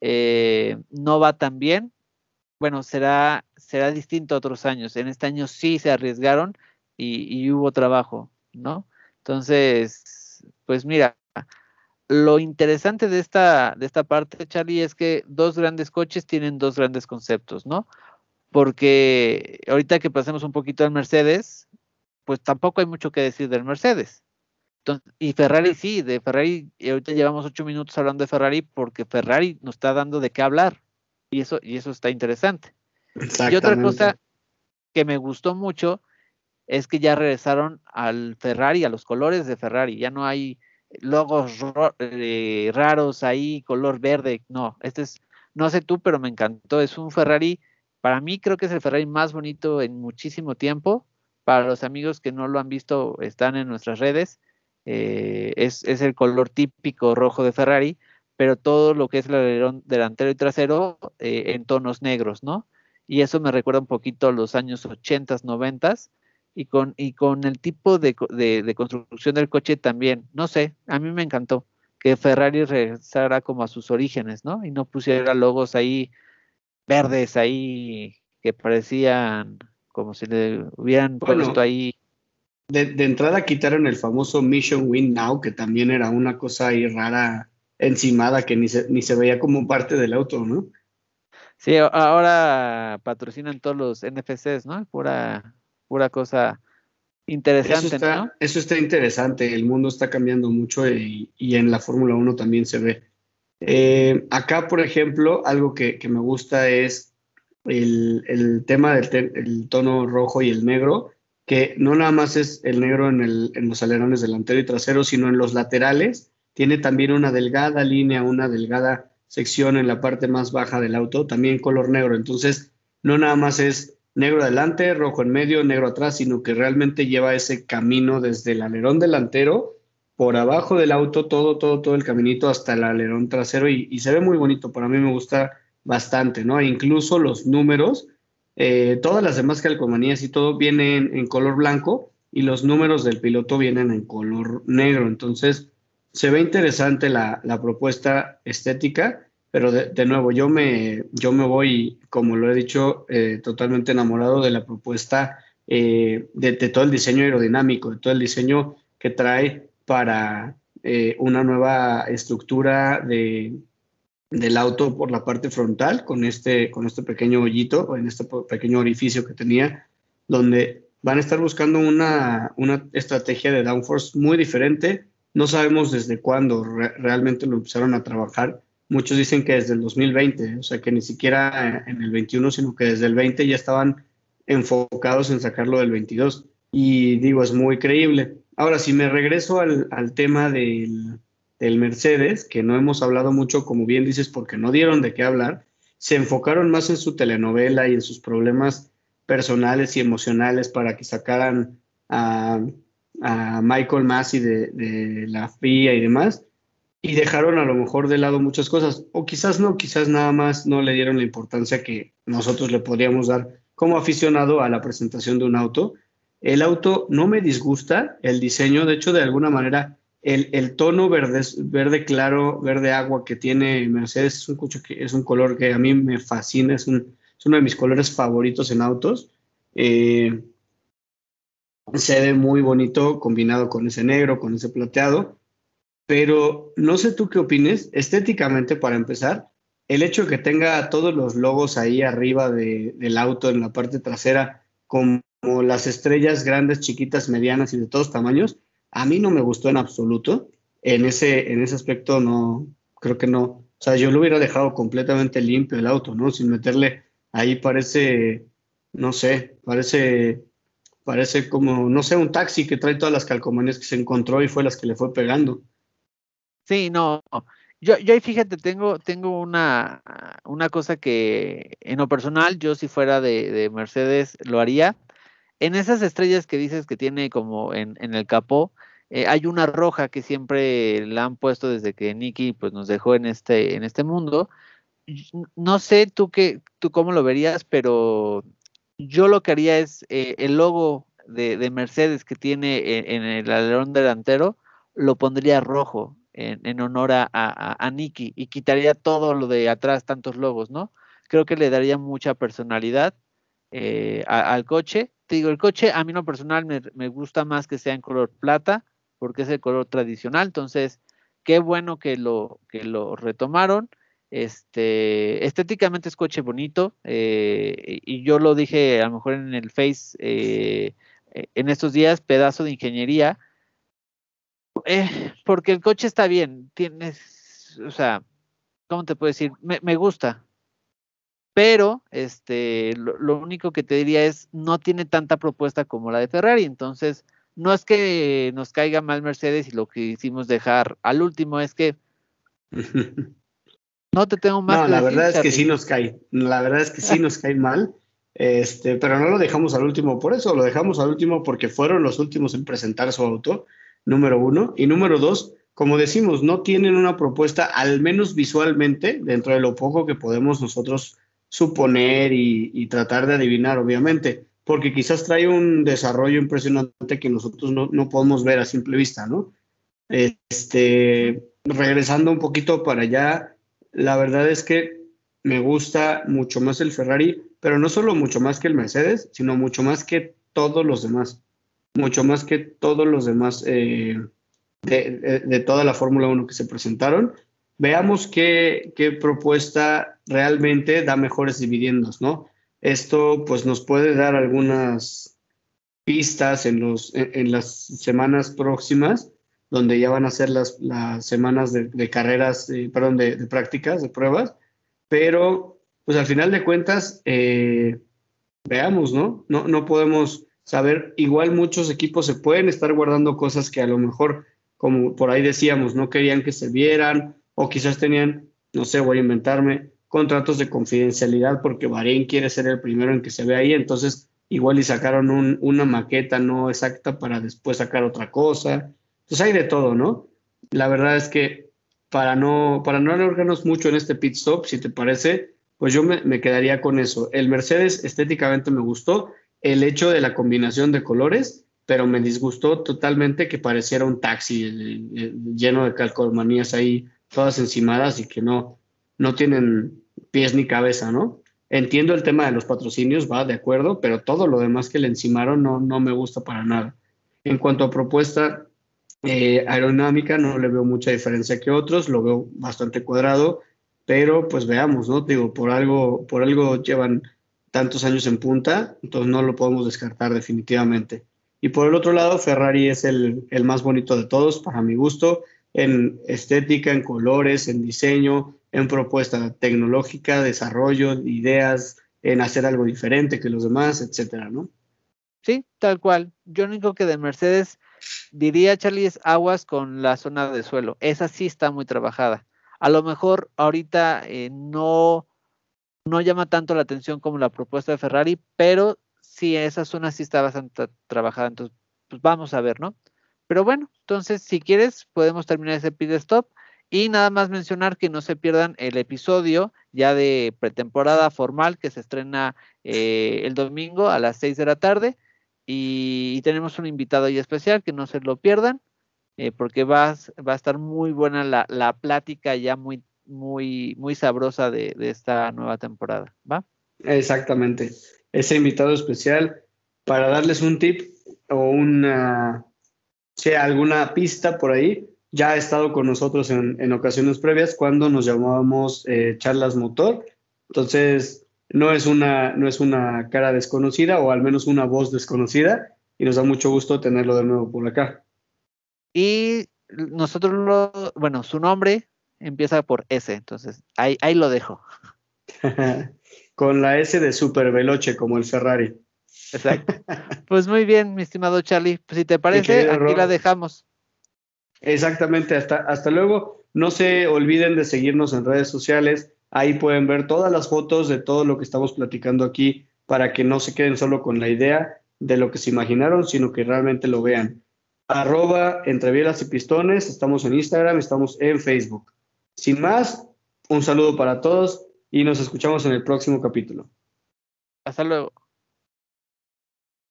eh, no va tan bien, bueno, será, será distinto a otros años. En este año sí se arriesgaron y, hubo trabajo, ¿no? Entonces, pues mira, lo interesante de esta, de esta parte, Charlie, es que dos grandes coches tienen dos grandes conceptos, ¿no? Porque ahorita que pasemos un poquito al Mercedes, pues tampoco hay mucho que decir del Mercedes. y Ferrari sí, de Ferrari, ahorita llevamos ocho minutos hablando de Ferrari porque Ferrari nos está dando de qué hablar. Y eso, y eso está interesante. Y otra cosa que me gustó mucho es que ya regresaron al Ferrari, a los colores de Ferrari. Ya no hay logos eh, raros ahí, color verde. No, este es, no sé tú, pero me encantó. Es un Ferrari, para mí creo que es el Ferrari más bonito en muchísimo tiempo. Para los amigos que no lo han visto, están en nuestras redes. Eh, es, el color típico rojo de Ferrari, pero todo lo que es el alerón delantero y trasero eh, en tonos negros, ¿no? Y eso me recuerda un poquito a los años 80, 90 y con, y con el tipo de, construcción del coche también. No sé, a mí me encantó que Ferrari regresara como a sus orígenes, ¿no? Y no pusiera logos ahí verdes ahí que parecían como si le hubieran puesto ahí. De, de, entrada quitaron el famoso Mission Win Now, que también era una cosa ahí rara, encimada, que ni se, ni se veía como parte del auto, ¿no? Sí, ahora patrocinan todos los NFCs, ¿no? Pura pura cosa interesante. Eso está, ¿no? eso está interesante, el mundo está cambiando mucho y, en la Fórmula 1 también se ve. Eh, acá, por ejemplo, algo que, me gusta es el, tema del tono rojo y el negro, que no nada más es el negro en, en los alerones delantero y trasero, sino en los laterales. Tiene también una delgada línea, una delgada sección en la parte más baja del auto, también color negro. Entonces, no nada más es negro adelante, rojo en medio, negro atrás, sino que realmente lleva ese camino desde el alerón delantero por abajo del auto, todo, todo, todo el caminito hasta el alerón trasero y, se ve muy bonito. Para mí me gusta bastante, ¿no? incluso los números, eh, todas las demás calcomanías y todo vienen en color blanco y los números del piloto vienen en color negro. Entonces, se ve interesante la propuesta estética pero de, nuevo, yo me, yo me voy, como lo he dicho, eh, totalmente enamorado de la propuesta eh, de, todo el diseño aerodinámico, de todo el diseño que trae para eh, una nueva estructura de, del auto por la parte frontal, con este, con este pequeño hoyito, en este pequeño orificio que tenía, donde van a estar buscando una, una estrategia de downforce muy diferente. No sabemos desde cuándo realmente lo empezaron a trabajar Muchos dicen que desde el 2020, o sea que ni siquiera en el 21, sino que desde el 20 ya estaban enfocados en sacarlo del 22. Y digo, es muy creíble. Ahora, si me regreso al, tema del, del Mercedes, que no hemos hablado mucho, como bien dices, porque no dieron de qué hablar, se enfocaron más en su telenovela y en sus problemas personales y emocionales para que sacaran a, a Michael Massey de, de, la FIA y demás, y dejaron a lo mejor de lado muchas cosas, o quizás no, quizás nada más no le dieron la importancia que nosotros le podríamos dar como aficionado a la presentación de un auto. El auto no me disgusta, el diseño, de hecho, de alguna manera, el, el tono verde, verde claro, verde agua que tiene Mercedes es un, color que a mí me fascina, es, un, es uno de mis colores favoritos en autos. Eh, se ve muy bonito combinado con ese negro, con ese plateado pero no sé tú qué opines, estéticamente para empezar, el hecho de que tenga todos los logos ahí arriba del auto en la parte trasera, como las estrellas grandes, chiquitas, medianas y de todos tamaños, a mí no me gustó en absoluto. En ese, en ese aspecto no, creo que no. O sea, yo lo hubiera dejado completamente limpio el auto, ¿no? Sin meterle ahí parece, no sé, parece, parece como, no sé, un taxi que trae todas las calcomanías que se encontró y fue las que le fue pegando. Sí, no. Yo, yo fíjate, tengo, tengo una, una cosa que en lo personal, yo si fuera de, Mercedes lo haría. En esas estrellas que dices que tiene como en, en el capó, eh, hay una roja que siempre la han puesto desde que Nicky pues, nos dejó en este, en este mundo. No sé tú, qué, tú cómo lo verías, pero yo lo que haría es eh, el logo de, de, Mercedes que tiene en, en el alerón delantero, lo pondría rojo en, honor a, a, Nicky y quitaría todo lo de atrás, tantos logos, ¿no? Creo que le daría mucha personalidad eh, al coche. Te digo, el coche a mí no personal me, gusta más que sea en color plata, porque es el color tradicional, entonces qué bueno que lo, que lo retomaron. Este, estéticamente es coche bonito, eh, y yo lo dije a lo mejor en el Face eh, en estos días, pedazo de ingeniería, eh, porque el coche está bien, tienes, o sea, ¿cómo te puedo decir? Me, me gusta, pero este, lo, lo, único que te diría es, no tiene tanta propuesta como la de Ferrari, entonces no es que nos caiga mal Mercedes y lo que hicimos dejar al último, es que no te tengo más. No, la verdad es que sí nos cae, la verdad es que sí nos cae mal, este, pero no lo dejamos al último por eso, lo dejamos al último porque fueron los últimos en presentar su auto, número uno, y número dos, como decimos, no tienen una propuesta, al menos visualmente, dentro de lo poco que podemos nosotros suponer y, tratar de adivinar, obviamente porque quizás trae un desarrollo impresionante que nosotros no, no podemos ver a simple vista, ¿no? Este, regresando un poquito para allá, la verdad es que me gusta mucho más el Ferrari, pero no solo mucho más que el Mercedes, sino mucho más que todos los demás, mucho más que todos los demás eh, de, de, toda la Fórmula 1 que se presentaron. Veamos qué, qué propuesta realmente da mejores dividendos, ¿no? Esto pues nos puede dar algunas pistas en, los, en, las semanas próximas, donde ya van a ser las, las semanas de, carreras, eh, perdón, de, de, prácticas, de pruebas, pero pues al final de cuentas, eh, veamos, ¿no? ¿no? No podemos saber, igual muchos equipos se pueden estar guardando cosas que a lo mejor, como por ahí decíamos, no querían que se vieran, o quizás tenían, no sé, voy a inventarme, contratos de confidencialidad porque Bahrein quiere ser el primero en que se ve ahí, entonces igual y sacaron un, una maqueta no exacta para después sacar otra cosa. Entonces hay de todo, ¿no? La verdad es que para no, para no alargarnos mucho en este pit stop, si te parece, pues yo me, me quedaría con eso. El Mercedes estéticamente me gustó, el hecho de la combinación de colores, pero me disgustó totalmente que pareciera un taxi eh, eh, lleno de calcomanías ahí, todas encimadas y que no, no tienen pies ni cabeza, ¿no? Entiendo el tema de los patrocinios, va, de acuerdo, pero todo lo demás que le encimaron no, no me gusta para nada. En cuanto a propuesta eh, aerodinámica, no le veo mucha diferencia que otros, lo veo bastante cuadrado, pero pues veamos, ¿no? Digo, por algo, por algo llevan tantos años en punta, entonces no lo podemos descartar definitivamente. Y por el otro lado, Ferrari es el, más bonito de todos, para mi gusto, en estética, en colores, en diseño, en propuesta tecnológica, desarrollo, ideas, en hacer algo diferente que los demás, etcétera, ¿no? Sí, tal cual. Yo único que de Mercedes diría, Charlie, es aguas con la zona de suelo. Esa sí está muy trabajada. A lo mejor ahorita eh, no, no llama tanto la atención como la propuesta de Ferrari, pero sí, esa zona sí está bastante trabajada. Entonces, pues vamos a ver, ¿no? Pero bueno, entonces, si quieres, podemos terminar ese pit stop. Y nada más mencionar que no se pierdan el episodio ya de pretemporada formal que se estrena eh, el domingo a las 6 de la tarde. Y, tenemos un invitado especial que no se lo pierdan, eh, porque va, va, a estar muy buena la, la, plática ya muy, muy, muy sabrosa de, de esta nueva temporada. ¿Va? Exactamente. Ese invitado especial para darles un tip o una, sea alguna pista por ahí ya ha estado con nosotros en, en ocasiones previas cuando nos llamábamos eh, charlas motor. Entonces, no es, una, no es una cara desconocida o al menos una voz desconocida y nos da mucho gusto tenerlo de nuevo por acá. Y nosotros, lo, bueno, su nombre empieza por S, entonces ahí, ahí lo dejo. con la S de Super Veloce, como el Ferrari. Exacto. Pues muy bien, mi estimado Charlie. Pues si te parece, aquí la dejamos. Exactamente, hasta, hasta luego. No se olviden de seguirnos en redes sociales. Ahí pueden ver todas las fotos de todo lo que estamos platicando aquí para que no se queden solo con la idea de lo que se imaginaron, sino que realmente lo vean. Arroba entre bielas y pistones, estamos en Instagram, estamos en Facebook. Sin más, un saludo para todos y nos escuchamos en el próximo capítulo. Hasta luego.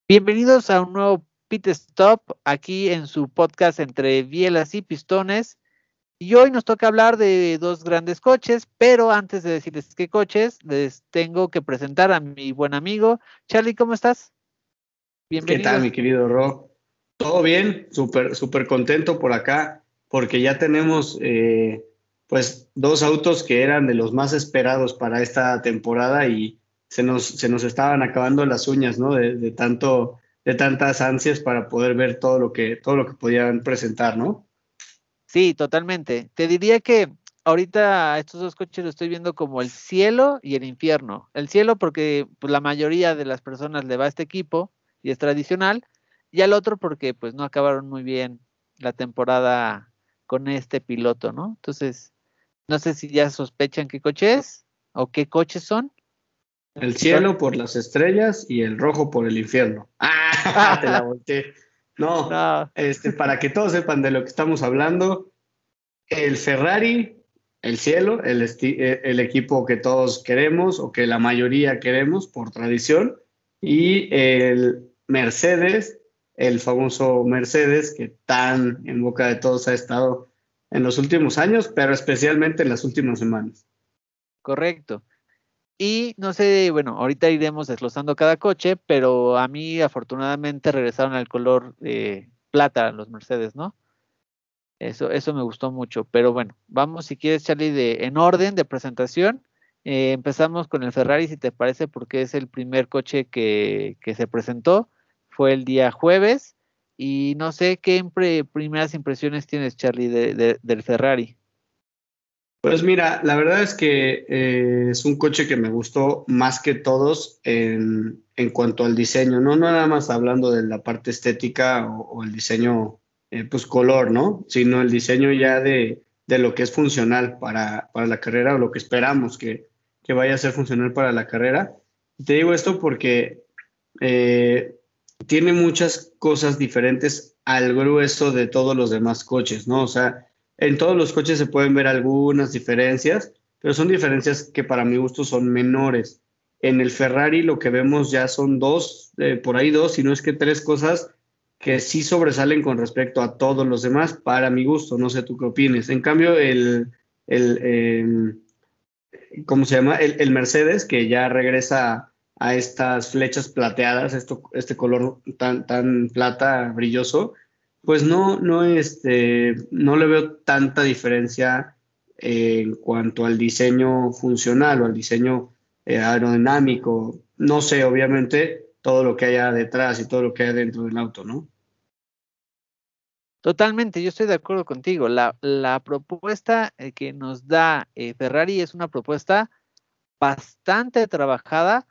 Bienvenidos a un nuevo Pit Stop aquí en su podcast entre bielas y pistones. Y hoy nos toca hablar de dos grandes coches, pero antes de decirles qué coches, les tengo que presentar a mi buen amigo. Charlie, ¿cómo estás? Bienvenido. ¿Qué tal, mi querido Rob? Todo bien, súper, súper contento por acá. porque ya tenemos eh, pues dos autos que eran de los más esperados para esta temporada y se nos, se nos estaban acabando las uñas, ¿no? De, tanto, de tantas ansias para poder ver todo lo que, todo lo que podían presentar, ¿no? Sí, totalmente. Te diría que ahorita estos dos coches los estoy viendo como el cielo y el infierno. El cielo porque pues, la mayoría de las personas le va a este equipo y es tradicional, y al otro porque pues no acabaron muy bien la temporada con este piloto, ¿no? Entonces, no sé si ya sospechan qué coche es o qué coches son. El cielo por las estrellas y el rojo por el infierno. Ah, te la volteé. No, Este, para que todos sepan de lo que estamos hablando, el Ferrari, el cielo, el, eh, el equipo que todos queremos o que la mayoría queremos por tradición, y el Mercedes, el famoso Mercedes que tan en boca de todos ha estado en los últimos años, pero especialmente en las últimas semanas. Correcto. Y no sé, bueno, ahorita iremos desglosando cada coche, pero a mí afortunadamente regresaron al color eh, plata los Mercedes, ¿no? Eso, eso me gustó mucho. Pero bueno, vamos si quieres, Charlie, de, en orden de presentación. Eh, empezamos con el Ferrari, si te parece, porque es el primer coche que, que se presentó. Fue el día jueves. Y no sé qué primeras impresiones tienes, Charlie, de, del Ferrari. Pues mira, la verdad es que eh, es un coche que me gustó más que todos en, en, cuanto al diseño, ¿no? No nada más hablando de la parte estética o, el diseño, eh, pues color, ¿no? Sino el diseño ya de, de lo que es funcional para, para, la carrera o lo que esperamos que, que, vaya a ser funcional para la carrera. Te digo esto porque eh, tiene muchas cosas diferentes al grueso de todos los demás coches, ¿no? O sea, en todos los coches se pueden ver algunas diferencias, pero son diferencias que para mi gusto son menores. En el Ferrari lo que vemos ya son dos, eh, por ahí dos, si no es que tres cosas que sí sobresalen con respecto a todos los demás, para mi gusto, no sé tú qué opines. En cambio, el, el em, ¿cómo se llama? El, el Mercedes, que ya regresa a estas flechas plateadas, esto, este color tan, tan plata, brilloso, pues no, no, este, no le veo tanta diferencia en cuanto al diseño funcional o al diseño eh, aerodinámico. No sé, obviamente, todo lo que haya detrás y todo lo que hay dentro del auto, ¿no? Totalmente, yo estoy de acuerdo contigo. La, la propuesta eh, que nos da eh, Ferrari es una propuesta bastante trabajada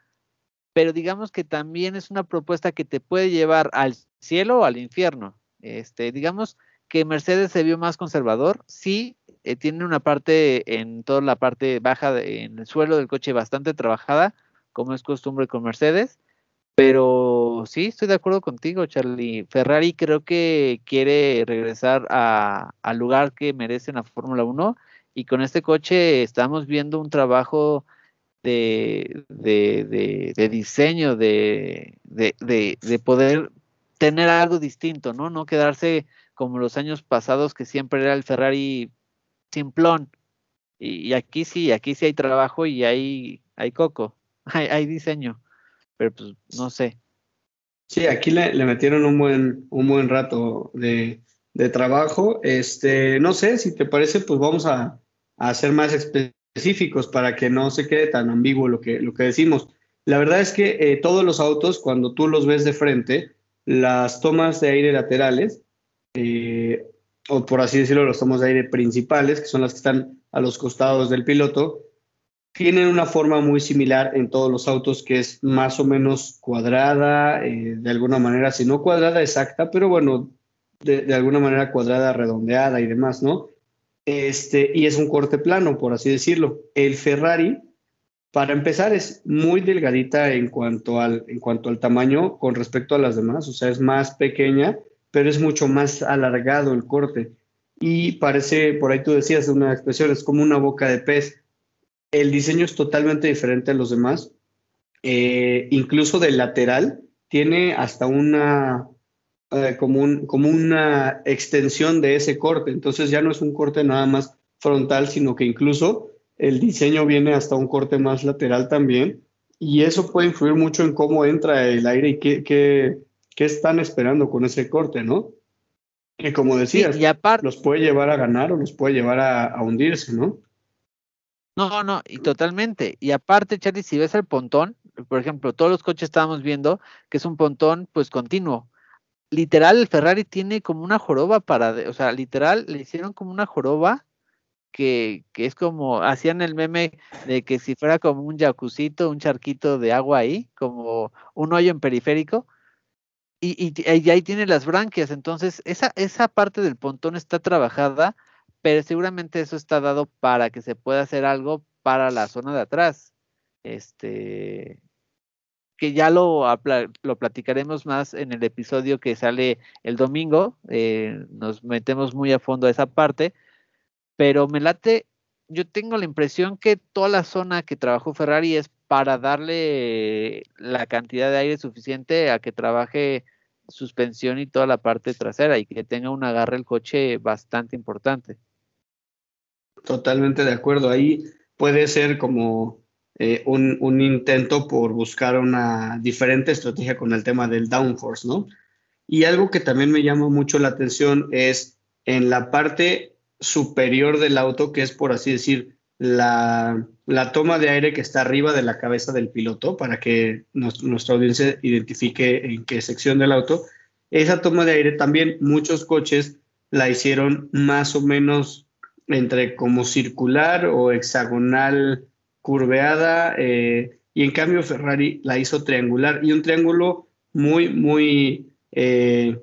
pero digamos que también es una propuesta que te puede llevar al cielo o al infierno. Este, digamos que Mercedes se vio más conservador, sí, eh, tiene una parte en toda la parte baja, en el suelo del coche bastante trabajada, como es costumbre con Mercedes, pero sí, estoy de acuerdo contigo, Charlie. Ferrari creo que quiere regresar al lugar que merece en la Fórmula 1 y con este coche estamos viendo un trabajo de, de, de, diseño, de, de, poder tener algo distinto, ¿no? No quedarse como los años pasados que siempre era el Ferrari simplón. Y, aquí sí, aquí sí hay trabajo y hay, hay coco, hay, hay diseño, pero pues no sé. Sí, aquí le, metieron un buen, un buen rato de, de, trabajo. Este, no sé, si te parece, pues vamos a, a hacer más específicos para que no se quede tan ambiguo lo que, lo que decimos. La verdad es que eh, todos los autos, cuando tú los ves de frente, las tomas de aire laterales, eh, o por así decirlo, las tomas de aire principales, que son las que están a los costados del piloto, tienen una forma muy similar en todos los autos, que es más o menos cuadrada, eh, de alguna manera, si no cuadrada exacta, pero bueno, de, de, alguna manera cuadrada, redondeada y demás, ¿no? Este, y es un corte plano, por así decirlo. El Ferrari, para empezar, es muy delgadita en cuanto al, en cuanto al tamaño con respecto a las demás, o sea, es más pequeña, pero es mucho más alargado el corte. Y parece, por ahí tú decías una expresión, es como una boca de pez. El diseño es totalmente diferente a los demás. Eh, incluso del lateral, tiene hasta una, eh, como, un, como una extensión de ese corte. Entonces ya no es un corte nada más frontal, sino que incluso el diseño viene hasta un corte más lateral también. Y eso puede influir mucho en cómo entra el aire y qué, qué, qué están esperando con ese corte, ¿no? Y como decías, y aparte, los puede llevar a ganar o los puede llevar a, hundirse, ¿no? No, no, y totalmente. Y aparte, Charlie, si ves el pontón, por ejemplo, todos los coches estábamos viendo que es un pontón pues continuo. Literal, el Ferrari tiene como una joroba para, o sea, literal, le hicieron como una joroba que, que, es como, hacían el meme de que si fuera como un jacuzito, un charquito de agua ahí, como un hoyo en periférico, y, y, ahí tiene las branquias, entonces esa, esa parte del pontón está trabajada, pero seguramente eso está dado para que se pueda hacer algo para la zona de atrás. Este, que ya lo, lo platicaremos más en el episodio que sale el domingo, eh, nos metemos muy a fondo a esa parte, pero me late, yo tengo la impresión que toda la zona que trabajó Ferrari es para darle la cantidad de aire suficiente a que trabaje suspensión y toda la parte trasera y que tenga un agarre el coche bastante importante. Totalmente de acuerdo. Ahí puede ser como eh, un, intento por buscar una diferente estrategia con el tema del downforce, ¿no? Y algo que también me llama mucho la atención es en la parte superior del auto, que es por así decir la, toma de aire que está arriba de la cabeza del piloto, para que nuestra audiencia identifique en qué sección del auto. Esa toma de aire también muchos coches la hicieron más o menos entre como circular o hexagonal curveada eh, y en cambio Ferrari la hizo triangular y un triángulo muy, muy eh,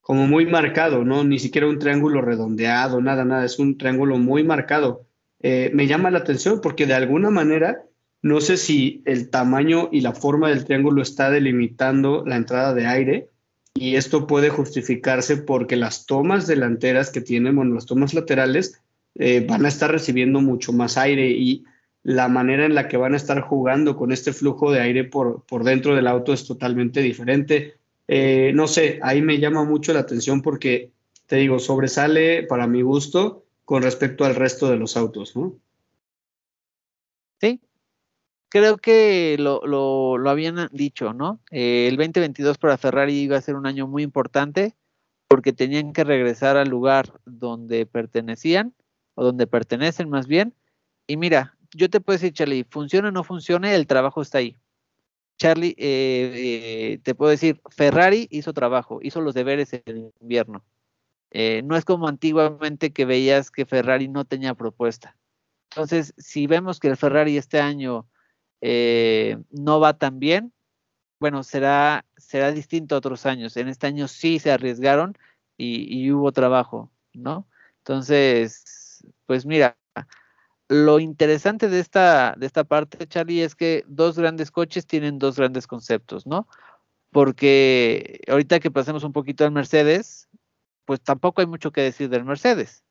como muy marcado, ¿no? Ni siquiera un triángulo redondeado, nada, nada, es un triángulo muy marcado. Eh, me llama la atención porque de alguna manera, no sé si el tamaño y la forma del triángulo está delimitando la entrada de aire y esto puede justificarse porque las tomas delanteras que tienen, bueno, las tomas laterales van a estar recibiendo mucho más aire y la manera en la que van a estar jugando con este flujo de aire por, por dentro del auto es totalmente diferente. Eh, no sé, ahí me llama mucho la atención porque, te digo, sobresale para mi gusto con respecto al resto de los autos, ¿no? Sí, creo que lo, lo, habían dicho, ¿no? Eh, el 2022 para Ferrari iba a ser un año muy importante porque tenían que regresar al lugar donde pertenecían, o donde pertenecen más bien. Y mira, yo te puedo decir, Charlie, funcione o no funcione, el trabajo está ahí. Charlie, eh, eh, te puedo decir, Ferrari hizo trabajo, hizo los deberes en invierno. Eh, no es como antiguamente que veías que Ferrari no tenía propuesta. Entonces, si vemos que el Ferrari este año no va tan bien, bueno, será, será distinto a otros años. En este año sí se arriesgaron y hubo trabajo, ¿no? Entonces, pues mira, lo interesante de esta, de esta parte, Charlie, es que dos grandes coches tienen dos grandes conceptos, ¿no? Porque ahorita que pasemos un poquito al Mercedes, pues tampoco hay mucho que decir del Mercedes.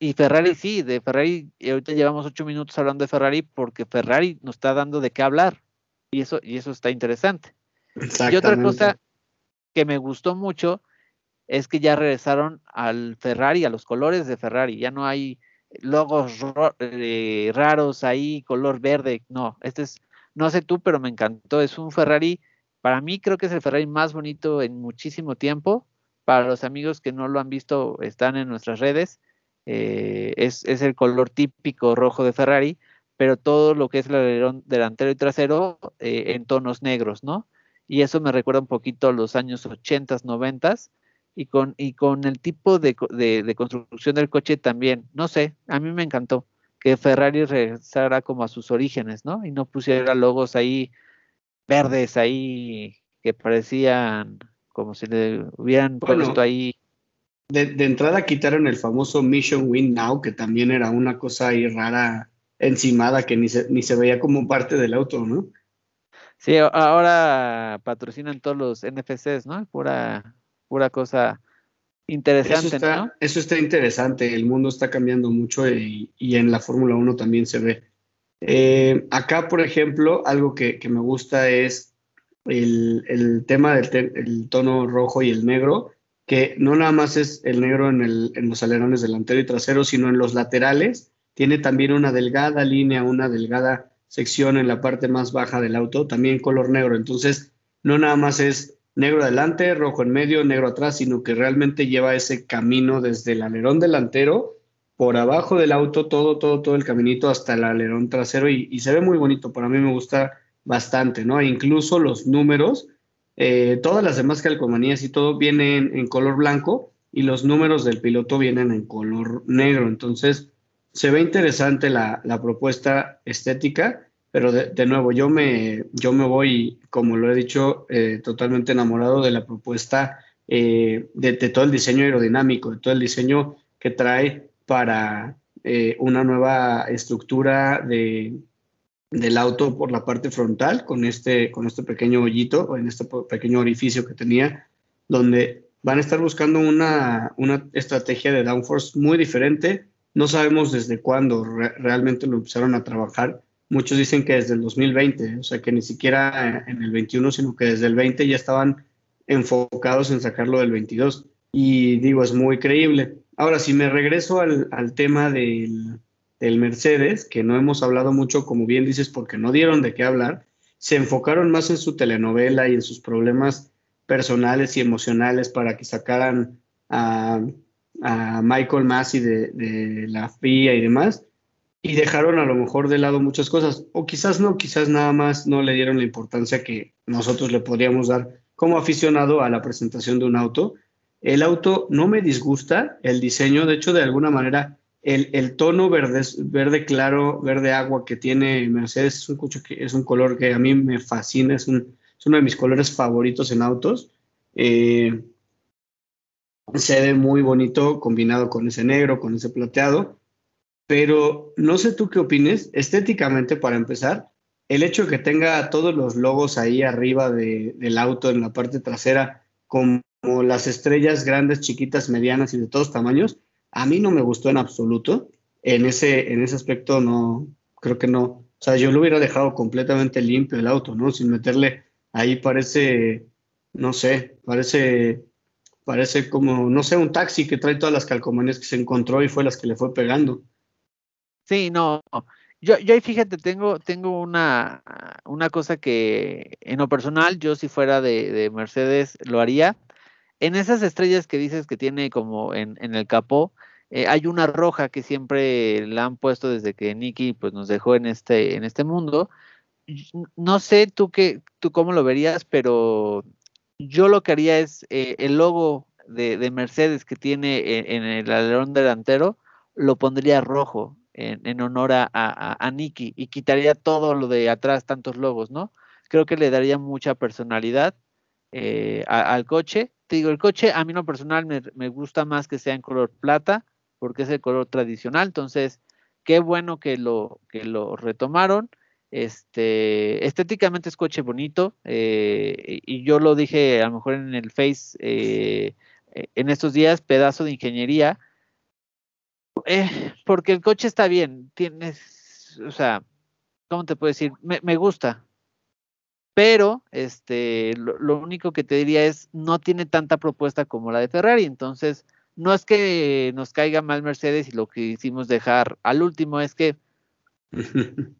y Ferrari sí, de Ferrari, y ahorita llevamos ocho minutos hablando de Ferrari porque Ferrari nos está dando de qué hablar. Y eso, y eso está interesante. Y otra cosa que me gustó mucho es que ya regresaron al Ferrari, a los colores de Ferrari. Ya no hay logos eh, raros ahí, color verde. No, este es, no sé tú, pero me encantó. Es un Ferrari, para mí creo que es el Ferrari más bonito en muchísimo tiempo. Para los amigos que no lo han visto, están en nuestras redes. Eh, es, el color típico rojo de Ferrari, pero todo lo que es el alerón delantero y trasero eh, en tonos negros, ¿no? Y eso me recuerda un poquito a los años 80, 90 y con, y con el tipo de, de, construcción del coche también. No sé, a mí me encantó que Ferrari regresara como a sus orígenes, ¿no? Y no pusiera logos ahí verdes ahí que parecían como si le hubieran puesto ahí. De, de, entrada quitaron el famoso Mission Win Now, que también era una cosa ahí rara encimada que ni se, ni se veía como parte del auto, ¿no? Sí, ahora patrocinan todos los NFCs, ¿no? Pura pura cosa interesante. Eso está, ¿no? eso está interesante, el mundo está cambiando mucho y, en la Fórmula 1 también se ve. Eh, acá, por ejemplo, algo que, me gusta es el, tema del tono rojo y el negro, que no nada más es el negro en, en los alerones delantero y trasero, sino en los laterales. Tiene también una delgada línea, una delgada sección en la parte más baja del auto, también color negro. Entonces, no nada más es negro adelante, rojo en medio, negro atrás, sino que realmente lleva ese camino desde el alerón delantero por abajo del auto, todo, todo, todo el caminito hasta el alerón trasero y, se ve muy bonito. Para mí me gusta bastante, ¿no? E incluso los números, eh, todas las demás calcomanías y todo vienen en color blanco y los números del piloto vienen en color negro. Entonces, se ve interesante la, propuesta estética, pero de, nuevo, yo me, yo me voy, como lo he dicho, eh, totalmente enamorado de la propuesta eh, de, de, todo el diseño aerodinámico, de todo el diseño que trae para eh, una nueva estructura de, del auto por la parte frontal con este, con este pequeño hoyito o en este pequeño orificio que tenía, donde van a estar buscando una, una estrategia de downforce muy diferente. No sabemos desde cuándo realmente lo empezaron a trabajar. Muchos dicen que desde el 2020, o sea que ni siquiera en el 21, sino que desde el 20 ya estaban enfocados en sacarlo del 22. Y digo, es muy creíble. Ahora, si me regreso al, tema del, Mercedes, que no hemos hablado mucho, como bien dices, porque no dieron de qué hablar, se enfocaron más en su telenovela y en sus problemas personales y emocionales para que sacaran a, Michael Massey de, la FIA y demás, y dejaron a lo mejor de lado muchas cosas, o quizás no, quizás nada más no le dieron la importancia que nosotros le podríamos dar como aficionado a la presentación de un auto, el auto no me disgusta, el diseño, de hecho, de alguna manera, el, tono verde, verde claro, verde agua que tiene Mercedes es un, es un color que a mí me fascina, es, uno de mis colores favoritos en autos. Eh, se ve muy bonito combinado con ese negro, con ese plateado, pero no sé tú qué opines, estéticamente para empezar, el hecho de que tenga todos los logos ahí arriba del auto en la parte trasera, como las estrellas grandes, chiquitas, medianas y de todos tamaños, a mí no me gustó en absoluto. En ese, en ese aspecto no, creo que no. O sea, yo lo hubiera dejado completamente limpio el auto, ¿no? Sin meterle ahí parece, no sé, parece, parece como, no sé, un taxi que trae todas las calcomanías que se encontró y fue las que le fue pegando. Sí, no. Yo, yo ahí fíjate, tengo, tengo una, una cosa que en lo personal, yo si fuera de, de Mercedes lo haría en esas estrellas que dices que tiene como en, el capó, eh, hay una roja que siempre la han puesto desde que Nicky pues, nos dejó en este, en este mundo. No sé tú, qué, tú cómo lo verías, pero yo lo que haría es eh, el logo de, Mercedes que tiene en, el alerón delantero, lo pondría rojo en, honor a, a, Nicky y quitaría todo lo de atrás, tantos logos, ¿no? Creo que le daría mucha personalidad eh, al coche te digo, el coche a mí no personal me, gusta más que sea en color plata, porque es el color tradicional, entonces qué bueno que lo, que lo retomaron. Este, estéticamente es coche bonito, eh, y yo lo dije a lo mejor en el Face eh, en estos días, pedazo de ingeniería, eh, porque el coche está bien, tienes, o sea, ¿cómo te puedo decir? Me, me gusta, pero este, lo, único que te diría es, no tiene tanta propuesta como la de Ferrari, entonces no es que nos caiga mal Mercedes y lo que hicimos dejar al último es que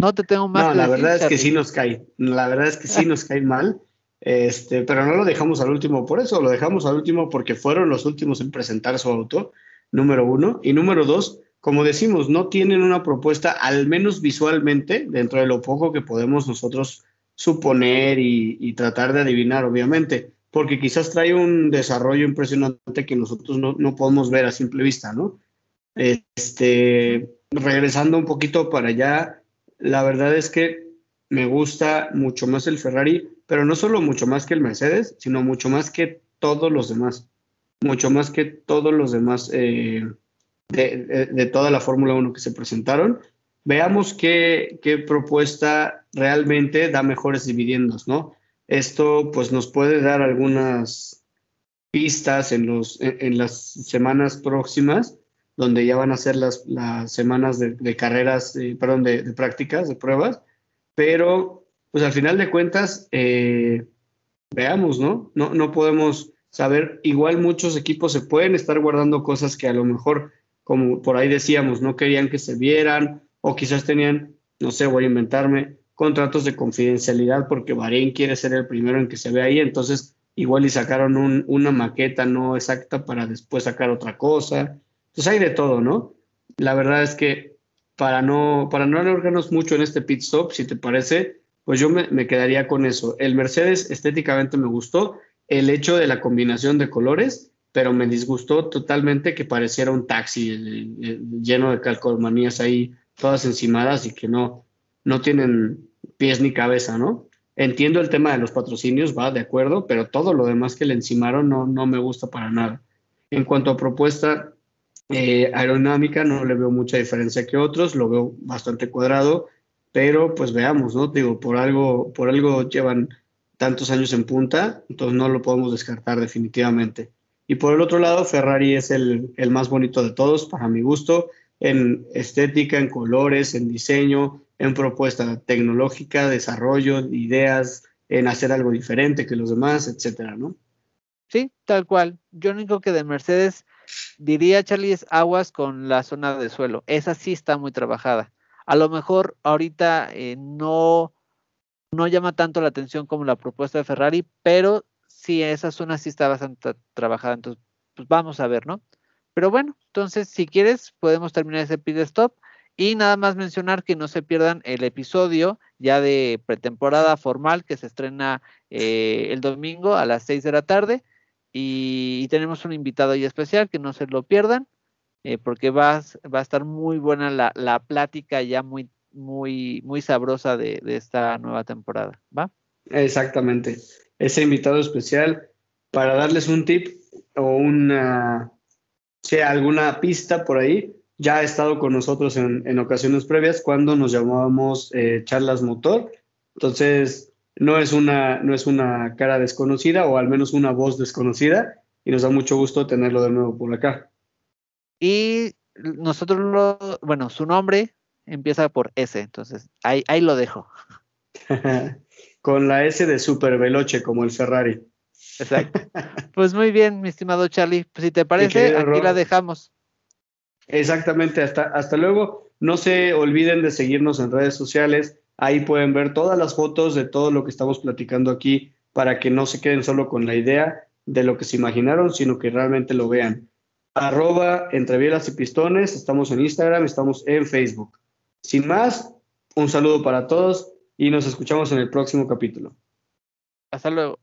no te tengo más. No, la verdad es que sí nos cae, la verdad es que sí nos cae mal, este, pero no lo dejamos al último por eso, lo dejamos al último porque fueron los últimos en presentar su auto, número uno, y número dos, como decimos, no tienen una propuesta, al menos visualmente, dentro de lo poco que podemos nosotros suponer y, tratar de adivinar, obviamente, porque quizás trae un desarrollo impresionante que nosotros no, podemos ver a simple vista, ¿no? Este, regresando un poquito para allá, la verdad es que me gusta mucho más el Ferrari, pero no solo mucho más que el Mercedes, sino mucho más que todos los demás, mucho más que todos los demás eh, de, de, toda la Fórmula 1 que se presentaron veamos qué, propuesta realmente da mejores dividendos, ¿no? Esto pues nos puede dar algunas pistas en, los, en, las semanas próximas, donde ya van a ser las, las semanas de, carreras, eh, perdón, de, prácticas, de pruebas, pero pues al final de cuentas, eh, veamos, ¿no? ¿no? No podemos saber, igual muchos equipos se pueden estar guardando cosas que a lo mejor, como por ahí decíamos, no querían que se vieran o quizás tenían, no sé, voy a inventarme, contratos de confidencialidad porque Bahrein quiere ser el primero en que se ve ahí, entonces igual y sacaron una maqueta no exacta para después sacar otra cosa. Entonces hay de todo, ¿no? La verdad es que para no, para no alargarnos mucho en este pit stop, si te parece, pues yo me, me quedaría con eso. El Mercedes estéticamente me gustó, el hecho de la combinación de colores, pero me disgustó totalmente que pareciera un taxi eh, eh, lleno de calcomanías ahí, todas encimadas y que no, no tienen pies ni cabeza, ¿no? Entiendo el tema de los patrocinios, va, de acuerdo, pero todo lo demás que le encimaron no, no me gusta para nada. En cuanto a propuesta eh, aerodinámica, no le veo mucha diferencia que otros, lo veo bastante cuadrado, pero pues veamos, ¿no? Digo, por algo, por algo llevan tantos años en punta, entonces no lo podemos descartar definitivamente. Y por el otro lado, Ferrari es el, el más bonito de todos, para mi gusto, en estética, en colores, en diseño, en propuesta tecnológica, desarrollo, ideas, en hacer algo diferente que los demás, etcétera, ¿no? Sí, tal cual. Yo único que de Mercedes diría, Charlie, es aguas con la zona de suelo. Esa sí está muy trabajada. A lo mejor ahorita eh, no, no llama tanto la atención como la propuesta de Ferrari, pero sí, esa zona sí está bastante trabajada. Entonces, pues vamos a ver, ¿no? Pero bueno, entonces, si quieres, podemos terminar ese pit stop. Y nada más mencionar que no se pierdan el episodio ya de pretemporada formal que se estrena eh, el domingo a las 6 de la tarde. Y, tenemos un invitado ahí especial, que no se lo pierdan, eh, porque va, va, a estar muy buena la, la, plática ya muy, muy, muy sabrosa de, de esta nueva temporada. ¿Va? Exactamente. Ese invitado especial para darles un tip o una sea alguna pista por ahí, ya ha estado con nosotros en, ocasiones previas cuando nos llamábamos eh, charlas motor. Entonces, no es, una, no es una cara desconocida o al menos una voz desconocida y nos da mucho gusto tenerlo de nuevo por acá. Y nosotros, lo, bueno, su nombre empieza por S, entonces ahí, ahí lo dejo. con la S de super veloce como el Ferrari. Exacto. Pues muy bien, mi estimado Charlie. Pues si te parece, aquí la dejamos. Exactamente, hasta, hasta luego. No se olviden de seguirnos en redes sociales. Ahí pueden ver todas las fotos de todo lo que estamos platicando aquí para que no se queden solo con la idea de lo que se imaginaron, sino que realmente lo vean. Arroba entre y pistones, estamos en Instagram, estamos en Facebook. Sin más, un saludo para todos y nos escuchamos en el próximo capítulo. Hasta luego.